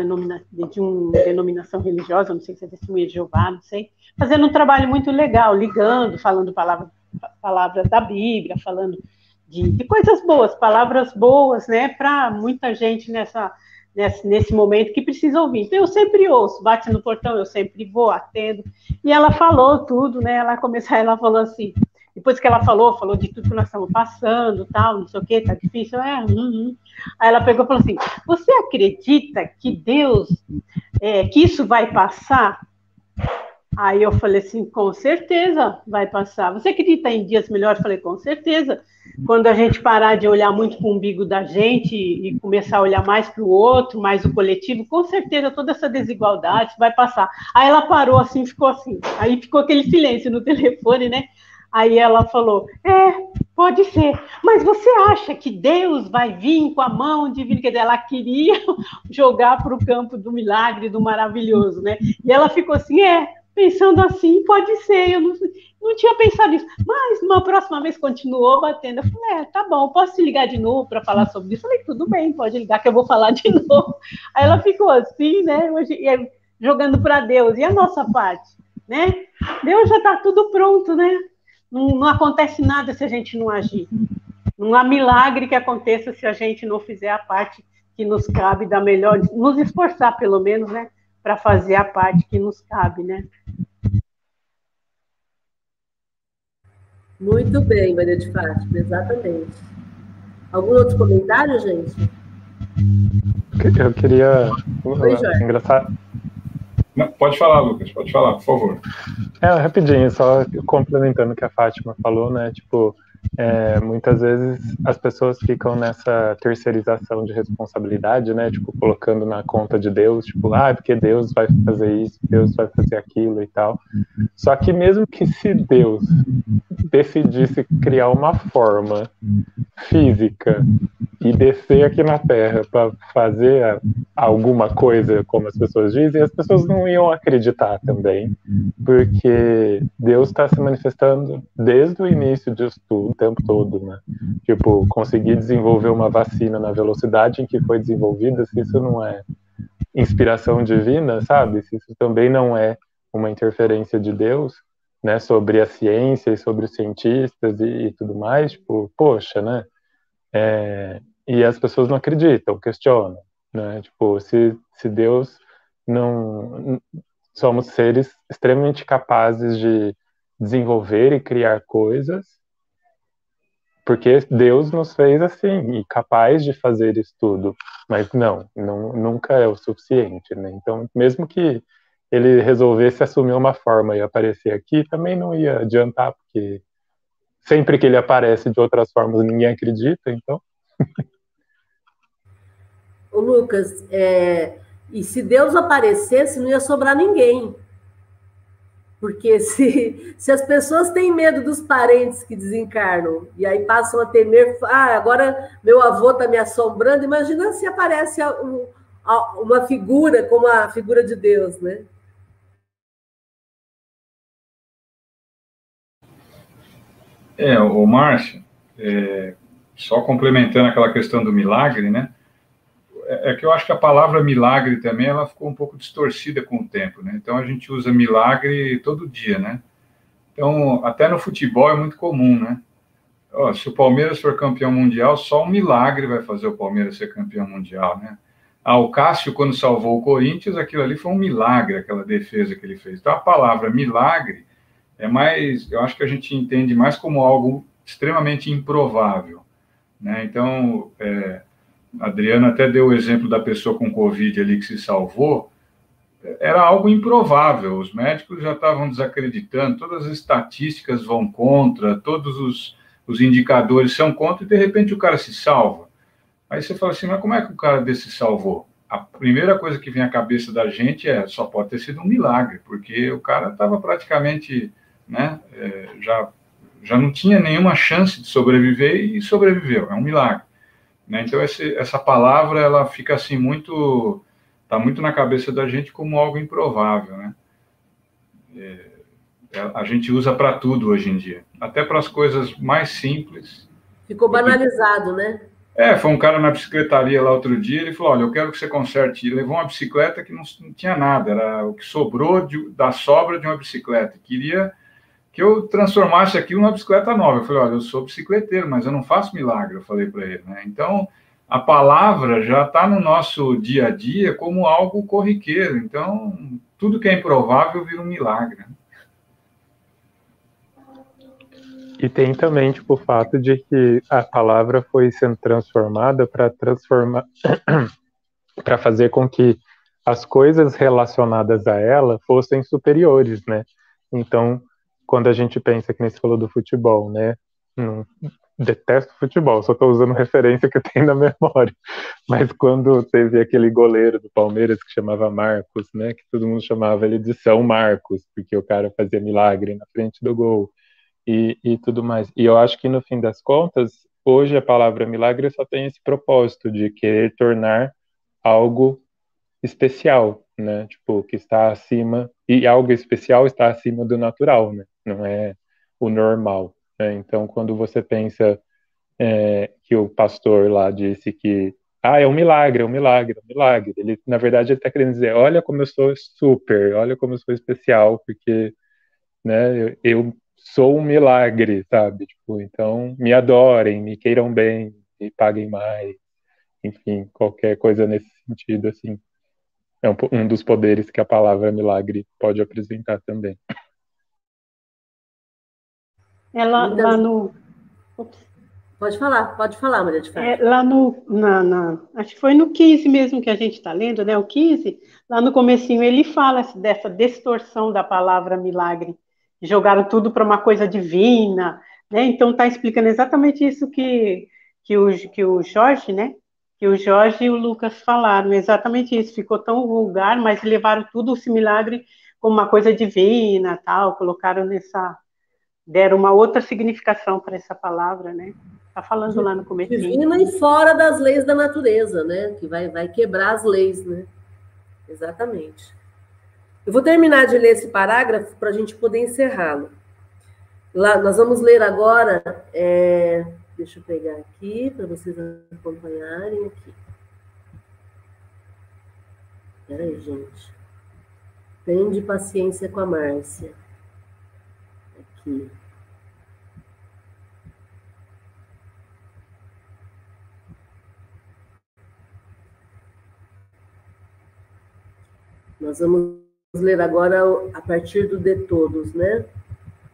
uma denominação religiosa, não sei se é testemunha de Jeová, não sei, fazendo um trabalho muito legal, ligando, falando palavras, palavras da Bíblia, falando de, de coisas boas, palavras boas, né, para muita gente nessa, nesse, nesse momento que precisa ouvir. Então, eu sempre ouço, bate no portão, eu sempre vou, atendo. E ela falou tudo, né? Ela começou, ela falou assim: depois que ela falou, falou de tudo que nós estamos passando, tal, não sei o que, tá difícil, é, hum, hum. Aí ela pegou e falou assim: Você acredita que Deus, é, que isso vai passar? Aí eu falei assim: Com certeza vai passar. Você acredita em dias melhores? Falei: Com certeza. Quando a gente parar de olhar muito para o umbigo da gente e começar a olhar mais para o outro, mais o coletivo, com certeza toda essa desigualdade vai passar. Aí ela parou assim, ficou assim. Aí ficou aquele silêncio no telefone, né? Aí ela falou: É, pode ser, mas você acha que Deus vai vir com a mão divina? Quer dizer, ela queria jogar para o campo do milagre, do maravilhoso, né? E ela ficou assim: É, pensando assim, pode ser, eu não, não tinha pensado nisso. Mas uma próxima vez continuou batendo. Eu falei: É, tá bom, posso te ligar de novo para falar sobre isso? Eu falei: Tudo bem, pode ligar que eu vou falar de novo. Aí ela ficou assim, né? Jogando para Deus. E a nossa parte? Né? Deus já está tudo pronto, né? não, não acontece nada se a gente não agir. Não há milagre que aconteça se a gente não fizer a parte que nos cabe da melhor, nos esforçar pelo menos, né, para fazer a parte que nos cabe, né? Muito bem, Maria de Fátima, exatamente. Algum outro comentário, gente? Eu queria. Oi, engraçado, não, pode falar, Lucas, pode falar, por favor. É, rapidinho, só complementando o que a Fátima falou, né? Tipo, é, muitas vezes as pessoas ficam nessa terceirização de responsabilidade, né? Tipo, colocando na conta de Deus, tipo, ah, porque Deus vai fazer isso, Deus vai fazer aquilo e tal. Só que mesmo que se Deus decidisse criar uma forma física e descer aqui na Terra para fazer alguma coisa, como as pessoas dizem, as pessoas não iam acreditar também, porque Deus está se manifestando desde o início disso tudo, o tempo todo, né? Tipo, conseguir desenvolver uma vacina na velocidade em que foi desenvolvida, se isso não é inspiração divina, sabe? Se isso também não é uma interferência de Deus, né, sobre a ciência e sobre os cientistas e, e tudo mais, tipo, poxa, né? É, e as pessoas não acreditam, questionam, né? Tipo, se, se Deus não somos seres extremamente capazes de desenvolver e criar coisas, porque Deus nos fez assim e capaz de fazer isso tudo, mas não, não nunca é o suficiente, né? Então, mesmo que ele resolvesse assumir uma forma e aparecer aqui, também não ia adiantar, porque sempre que ele aparece de outras formas ninguém acredita, então Ô, Lucas, é, e se Deus aparecesse, não ia sobrar ninguém. Porque se, se as pessoas têm medo dos parentes que desencarnam e aí passam a temer, ah, agora meu avô está me assombrando, imagina se aparece uma figura como a figura de Deus, né? É, o Márcio, é, só complementando aquela questão do milagre, né? É, é que eu acho que a palavra milagre também ela ficou um pouco distorcida com o tempo, né? Então a gente usa milagre todo dia, né? Então até no futebol é muito comum, né? Oh, se o Palmeiras for campeão mundial, só um milagre vai fazer o Palmeiras ser campeão mundial, né? Ah, o Cássio, quando salvou o Corinthians, aquilo ali foi um milagre, aquela defesa que ele fez. Então, a palavra milagre é mais, eu acho que a gente entende mais como algo extremamente improvável. Né? Então, é, a Adriana até deu o exemplo da pessoa com Covid ali que se salvou, era algo improvável, os médicos já estavam desacreditando, todas as estatísticas vão contra, todos os, os indicadores são contra, e de repente o cara se salva. Aí você fala assim, mas como é que o cara desse salvou? A primeira coisa que vem à cabeça da gente é, só pode ter sido um milagre, porque o cara estava praticamente, né, é, já, já não tinha nenhuma chance de sobreviver e sobreviveu, é um milagre. Né? Então, esse, essa palavra, ela fica assim muito, está muito na cabeça da gente como algo improvável, né? É, é a gente usa para tudo hoje em dia, até para as coisas mais simples. Ficou banalizado, né? É, foi um cara na bicicletaria lá outro dia, ele falou, olha, eu quero que você conserte. Ele levou uma bicicleta que não, não tinha nada, era o que sobrou de, da sobra de uma bicicleta. Queria que eu transformasse aquilo numa bicicleta nova. Eu falei, olha, eu sou bicicleteiro, mas eu não faço milagre, eu falei para ele. Né? Então, a palavra já está no nosso dia a dia como algo corriqueiro. Então, tudo que é improvável vira um milagre. Né? E tem também tipo, o fato de que a palavra foi sendo transformada para transformar para fazer com que as coisas relacionadas a ela fossem superiores, né? Então, quando a gente pensa que nem se falou do futebol, né? Não, detesto futebol, só estou usando referência que eu tenho na memória. Mas quando teve aquele goleiro do Palmeiras que chamava Marcos, né? Que todo mundo chamava ele de São Marcos, porque o cara fazia milagre na frente do gol e, e tudo mais. E eu acho que no fim das contas, hoje a palavra milagre só tem esse propósito de querer tornar algo especial, né? Tipo, que está acima, e algo especial está acima do natural, né? Não é o normal. Né? Então, quando você pensa é, que o pastor lá disse que ah, é um milagre, é um milagre, é um milagre. Ele, na verdade, ele está querendo dizer, olha como eu sou super, olha como eu sou especial, porque né, eu, eu sou um milagre, sabe? Tipo, então me adorem, me queiram bem, me paguem mais, enfim, qualquer coisa nesse sentido, assim. É um, um dos poderes que a palavra milagre pode apresentar também. Ela lá no. Pode falar, pode falar, Maria de Fátima. É, lá no, na, na, acho que foi no 15 mesmo que a gente está lendo, né? O 15, lá no comecinho ele fala dessa distorção da palavra milagre jogaram tudo para uma coisa divina, né? Então está explicando exatamente isso que, que, o, que o Jorge, né? Que o Jorge e o Lucas falaram, exatamente isso. Ficou tão vulgar, mas levaram tudo esse milagre como uma coisa divina, tal. Colocaram nessa, deram uma outra significação para essa palavra, né? Tá falando lá no começo. Divina e fora das leis da natureza, né? Que vai, vai quebrar as leis, né? Exatamente. Eu vou terminar de ler esse parágrafo para a gente poder encerrá-lo. Lá, nós vamos ler agora. É, deixa eu pegar aqui para vocês acompanharem aqui. Peraí, gente. Tende paciência com a Márcia. Aqui. Nós vamos ler agora a partir do de todos, né?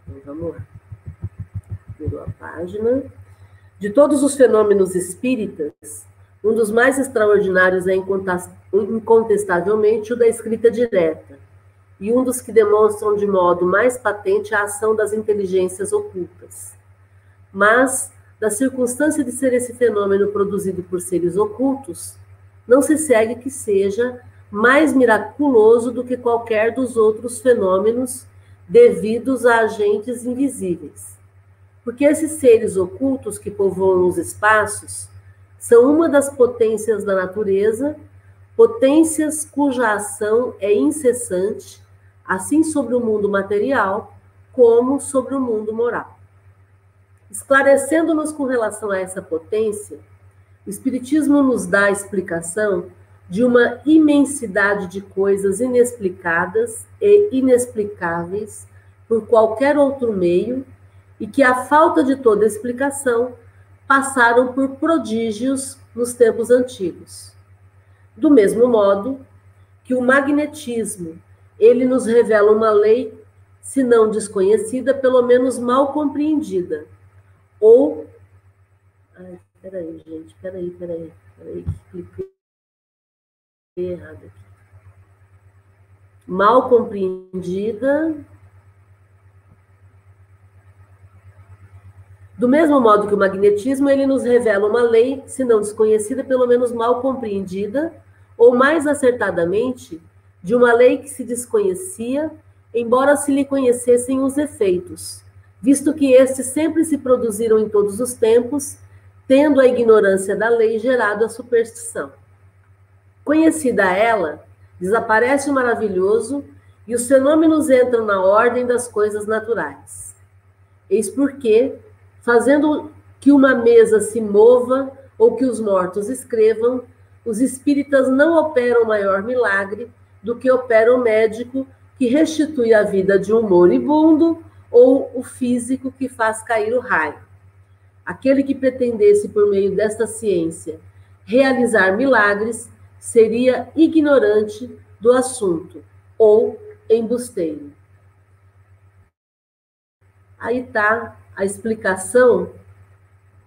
Então, vamos lá. Virou a página. De todos os fenômenos espíritas, um dos mais extraordinários é incontestavelmente o da escrita direta, e um dos que demonstram de modo mais patente a ação das inteligências ocultas. Mas, da circunstância de ser esse fenômeno produzido por seres ocultos, não se segue que seja mais miraculoso do que qualquer dos outros fenômenos devidos a agentes invisíveis. Porque esses seres ocultos que povoam os espaços são uma das potências da natureza, potências cuja ação é incessante, assim sobre o mundo material como sobre o mundo moral. Esclarecendo-nos com relação a essa potência, o Espiritismo nos dá a explicação de uma imensidade de coisas inexplicadas e inexplicáveis por qualquer outro meio e que, a falta de toda explicação, passaram por prodígios nos tempos antigos. Do mesmo modo que o magnetismo, ele nos revela uma lei, se não desconhecida, pelo menos mal compreendida, ou... Ai, peraí, gente, peraí, peraí, peraí, cliquei errado aqui. Mal compreendida, Do mesmo modo que o magnetismo, ele nos revela uma lei, se não desconhecida, pelo menos mal compreendida, ou mais acertadamente, de uma lei que se desconhecia, embora se lhe conhecessem os efeitos, visto que estes sempre se produziram em todos os tempos, tendo a ignorância da lei gerado a superstição. Conhecida ela, desaparece o maravilhoso e os fenômenos entram na ordem das coisas naturais. Eis porque, fazendo que uma mesa se mova ou que os mortos escrevam, os espíritas não operam maior milagre do que opera o médico que restitui a vida de um moribundo ou o físico que faz cair o raio. Aquele que pretendesse, por meio desta ciência, realizar milagres, seria ignorante do assunto ou embusteiro. Aí está a explicação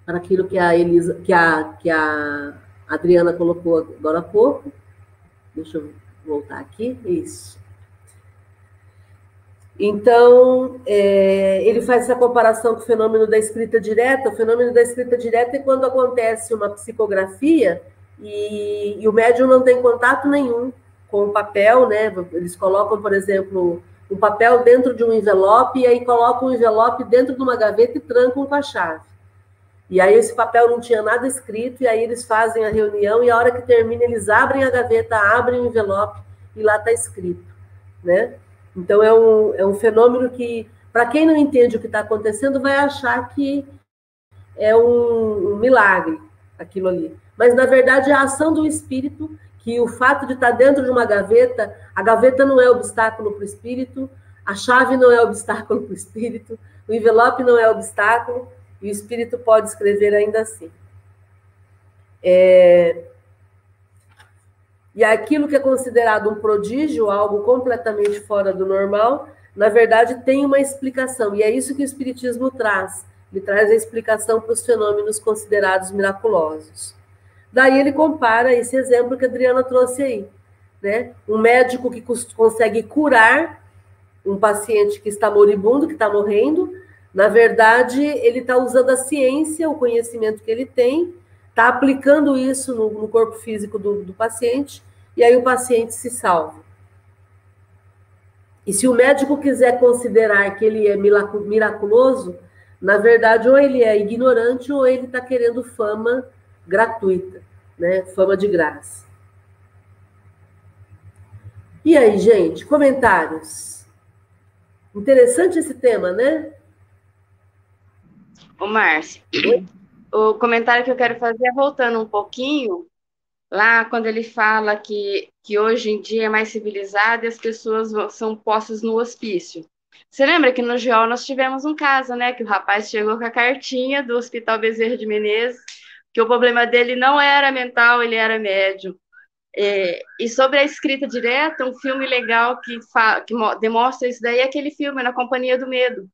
para aquilo que a Elisa, que a, que a Adriana colocou agora há pouco. Deixa eu voltar aqui. Isso. Então, é, ele faz essa comparação com o fenômeno da escrita direta. O fenômeno da escrita direta é quando acontece uma psicografia e, e o médium não tem contato nenhum com o papel, né? Eles colocam, por exemplo, um papel dentro de um envelope e aí colocam o envelope dentro de uma gaveta e trancam com a chave. E aí esse papel não tinha nada escrito, e aí eles fazem a reunião, e a hora que termina, eles abrem a gaveta, abrem o envelope, e lá está escrito, né? Então é um, é um fenômeno que, para quem não entende o que está acontecendo, vai achar que é um, um milagre aquilo ali. Mas, na verdade, é a ação do espírito que o fato de estar dentro de uma gaveta, a gaveta não é obstáculo para o espírito, a chave não é obstáculo para o espírito, o envelope não é obstáculo, e o espírito pode escrever ainda assim. É... E aquilo que é considerado um prodígio, algo completamente fora do normal, na verdade tem uma explicação, e é isso que o Espiritismo traz. Ele traz a explicação para os fenômenos considerados miraculosos. Daí ele compara esse exemplo que a Adriana trouxe aí. Né? Um médico que consegue curar um paciente que está moribundo, que está morrendo, na verdade, ele está usando a ciência, o conhecimento que ele tem, está aplicando isso no, no corpo físico do, do paciente, e aí o paciente se salva. E se o médico quiser considerar que ele é miraculoso, na verdade, ou ele é ignorante ou ele está querendo fama gratuita, né? Fama de graça. E aí, gente, comentários? Interessante esse tema, né? Ô, Márcio, o comentário que eu quero fazer é voltando um pouquinho, lá quando ele fala que, que hoje em dia é mais civilizado e as pessoas são postas no hospício. Você lembra que no GEOL nós tivemos um caso, né? Que o rapaz chegou com a cartinha do Hospital Bezerra de Menezes que o problema dele não era mental, ele era médio. É, e sobre a escrita direta, um filme legal que, que demonstra isso daí é aquele filme Na Companhia do Medo,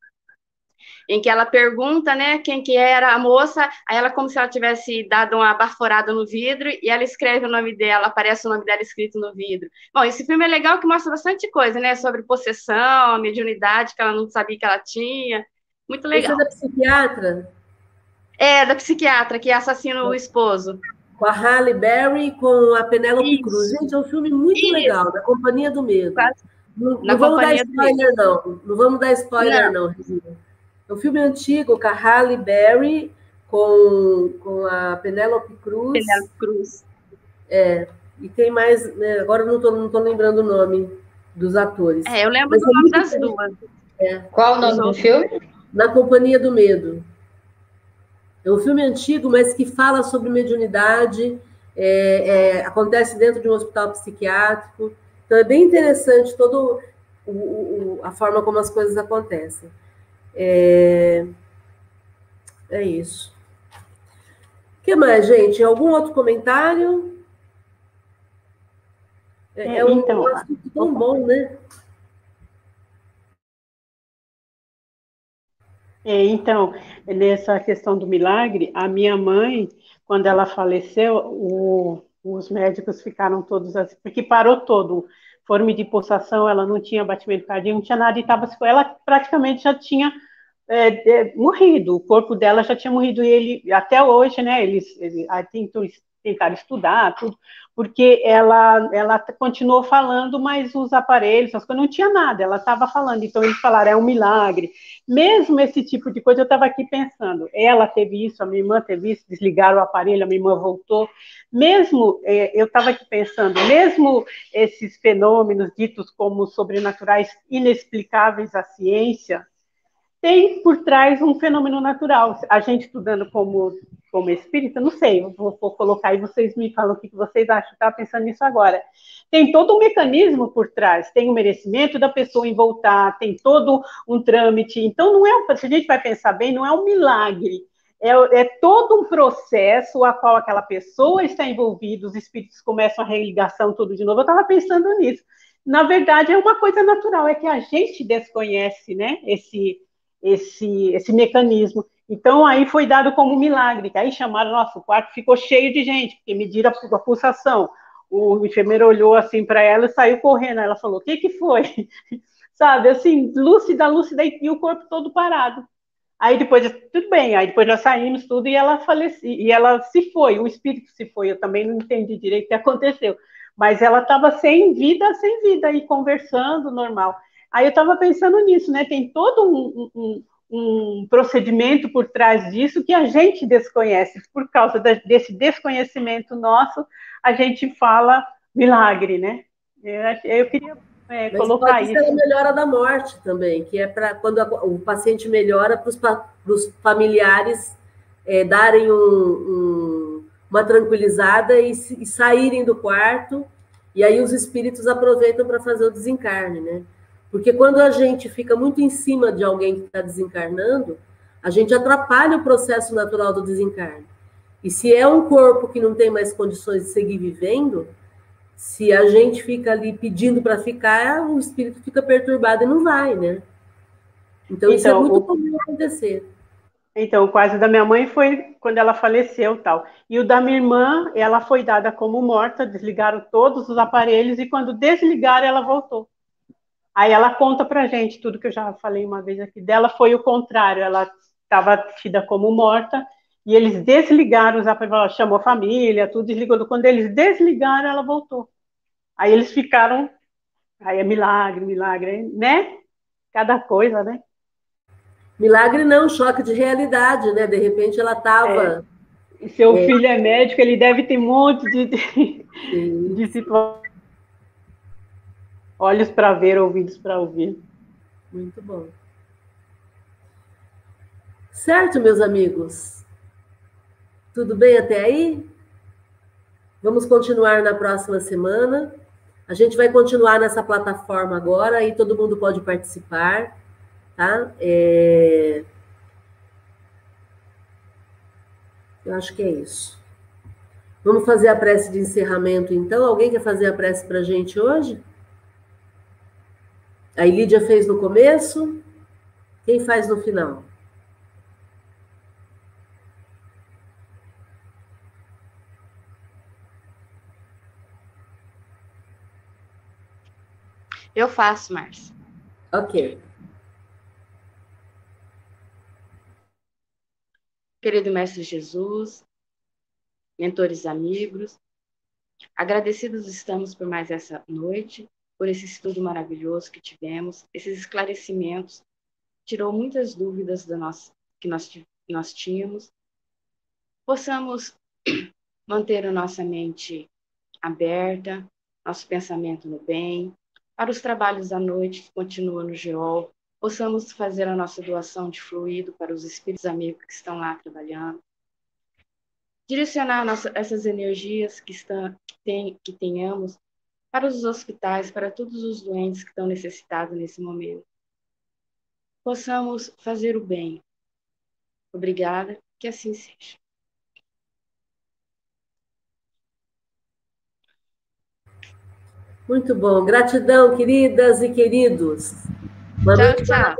em que ela pergunta, né, quem que era a moça, aí ela como se ela tivesse dado uma baforada no vidro, e ela escreve o nome dela, aparece o nome dela escrito no vidro. Bom, esse filme é legal que mostra bastante coisa, né, sobre possessão, mediunidade que ela não sabia que ela tinha, muito legal. Esse é da psiquiatra? É, da psiquiatra que assassina o esposo. Com a Halle Berry com a Penélope Cruz. Gente, é um filme muito Isso. legal, da Companhia do Medo. Não, não vamos dar spoiler, não. Não vamos dar spoiler, não, Regina. É um filme antigo com a Halle Berry, com, com a Penélope Cruz. Penélope Cruz. É, e tem mais, né, agora não estou não tô lembrando o nome dos atores. É, eu lembro Mas do é nome das duas. É. Qual o nome do filme? Na Companhia do Medo. É um filme antigo, mas que fala sobre mediunidade, é, é, acontece dentro de um hospital psiquiátrico. Então, é bem interessante toda a forma como as coisas acontecem. É, é isso. O que mais, gente? Algum outro comentário? É, é, é um então, assunto tão bom, né? É, então, nessa questão do milagre, a minha mãe, quando ela faleceu, o, os médicos ficaram todos assim, porque parou todo. Forma de pulsação, ela não tinha batimento cardíaco, não tinha nada, e estava ela praticamente já tinha é, é, morrido, o corpo dela já tinha morrido, e ele, até hoje, né, eles, eles tentam, tentaram estudar tudo, porque ela, ela continuou falando, mas os aparelhos, as coisas, não tinha nada, ela estava falando, então eles falaram, é um milagre. Mesmo esse tipo de coisa, eu estava aqui pensando, ela teve isso, a minha irmã teve isso, desligaram o aparelho, a minha irmã voltou. Mesmo, é, eu estava aqui pensando, mesmo esses fenômenos ditos como sobrenaturais, inexplicáveis à ciência, tem por trás um fenômeno natural. A gente estudando como, como espírita, não sei, vou, vou colocar e vocês me falam o que vocês acham, estava pensando nisso agora. Tem todo um mecanismo por trás, tem o merecimento da pessoa em voltar, tem todo um trâmite. Então, não é, se a gente vai pensar bem, não é um milagre. É, é, todo um processo a qual aquela pessoa está envolvida, os espíritos começam a religação tudo de novo. Eu estava pensando nisso. Na verdade, é uma coisa natural, é que a gente desconhece, né, esse, esse, esse mecanismo. Então, aí foi dado como milagre, que aí chamaram, nossa, o quarto ficou cheio de gente, porque mediram a, a pulsação. O enfermeiro olhou assim para ela e saiu correndo. Ela falou: O que, que foi? Sabe, assim, lúcida, lúcida, e o corpo todo parado. Aí depois, tudo bem, aí depois nós saímos tudo e ela faleceu, e ela se foi, o espírito se foi, eu também não entendi direito o que aconteceu, mas ela estava sem vida, sem vida, e conversando normal. Aí eu estava pensando nisso, né? Tem todo um, um, um, procedimento por trás disso que a gente desconhece. Por causa desse desconhecimento nosso, a gente fala milagre, né? Eu, eu queria é, colocar pode isso. Ser a melhora da morte também, que é para quando a, o paciente melhora para os familiares é, darem um, uma tranquilizada e, e saírem do quarto, e aí os espíritos aproveitam para fazer o desencarne, né? Porque quando a gente fica muito em cima de alguém que está desencarnando, a gente atrapalha o processo natural do desencarne. E se é um corpo que não tem mais condições de seguir vivendo, se a gente fica ali pedindo para ficar, o espírito fica perturbado e não vai, né? Então, então isso é então, muito o... comum acontecer. Então, o quase da minha mãe foi quando ela faleceu tal. E o da minha irmã, ela foi dada como morta, desligaram todos os aparelhos e quando desligaram, ela voltou. Aí ela conta pra gente tudo que eu já falei uma vez aqui dela, foi o contrário, ela estava tida como morta, e eles desligaram os aparelhos, chamou a família, tudo desligou. Quando eles desligaram, ela voltou. Aí eles ficaram, aí é milagre, milagre, né? Cada coisa, né? Milagre não, choque de realidade, né? De repente ela estava. É. Seu é. filho é médico, ele deve ter um monte de, de, de situações Olhos para ver, ouvidos para ouvir. Muito bom. Certo, meus amigos? Tudo bem até aí? Vamos continuar na próxima semana. A gente vai continuar nessa plataforma agora e todo mundo pode participar, tá? É... Eu acho que é isso. Vamos fazer a prece de encerramento, então. Alguém quer fazer a prece para a gente hoje? A Lídia fez no começo, quem faz no final? Eu faço, Márcia. Ok. Querido Mestre Jesus, mentores amigos, agradecidos estamos por mais essa noite por esse estudo maravilhoso que tivemos, esses esclarecimentos, tirou muitas dúvidas que nós, nós tínhamos. Possamos manter a nossa mente aberta, nosso pensamento no bem, para os trabalhos da noite que continuam no GEOL, possamos fazer a nossa doação de fluido para os espíritos amigos que estão lá trabalhando, direcionar nossa, essas energias que, estão, que, tem, que tenhamos para os hospitais, para todos os doentes que estão necessitados nesse momento. Possamos fazer o bem. Obrigada, que assim seja. Muito bom. Gratidão, queridas e queridos. Boa tchau, noite tchau.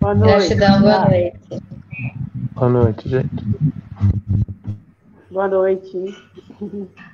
Boa noite. Gratidão, boa noite. Boa noite, gente. Boa noite.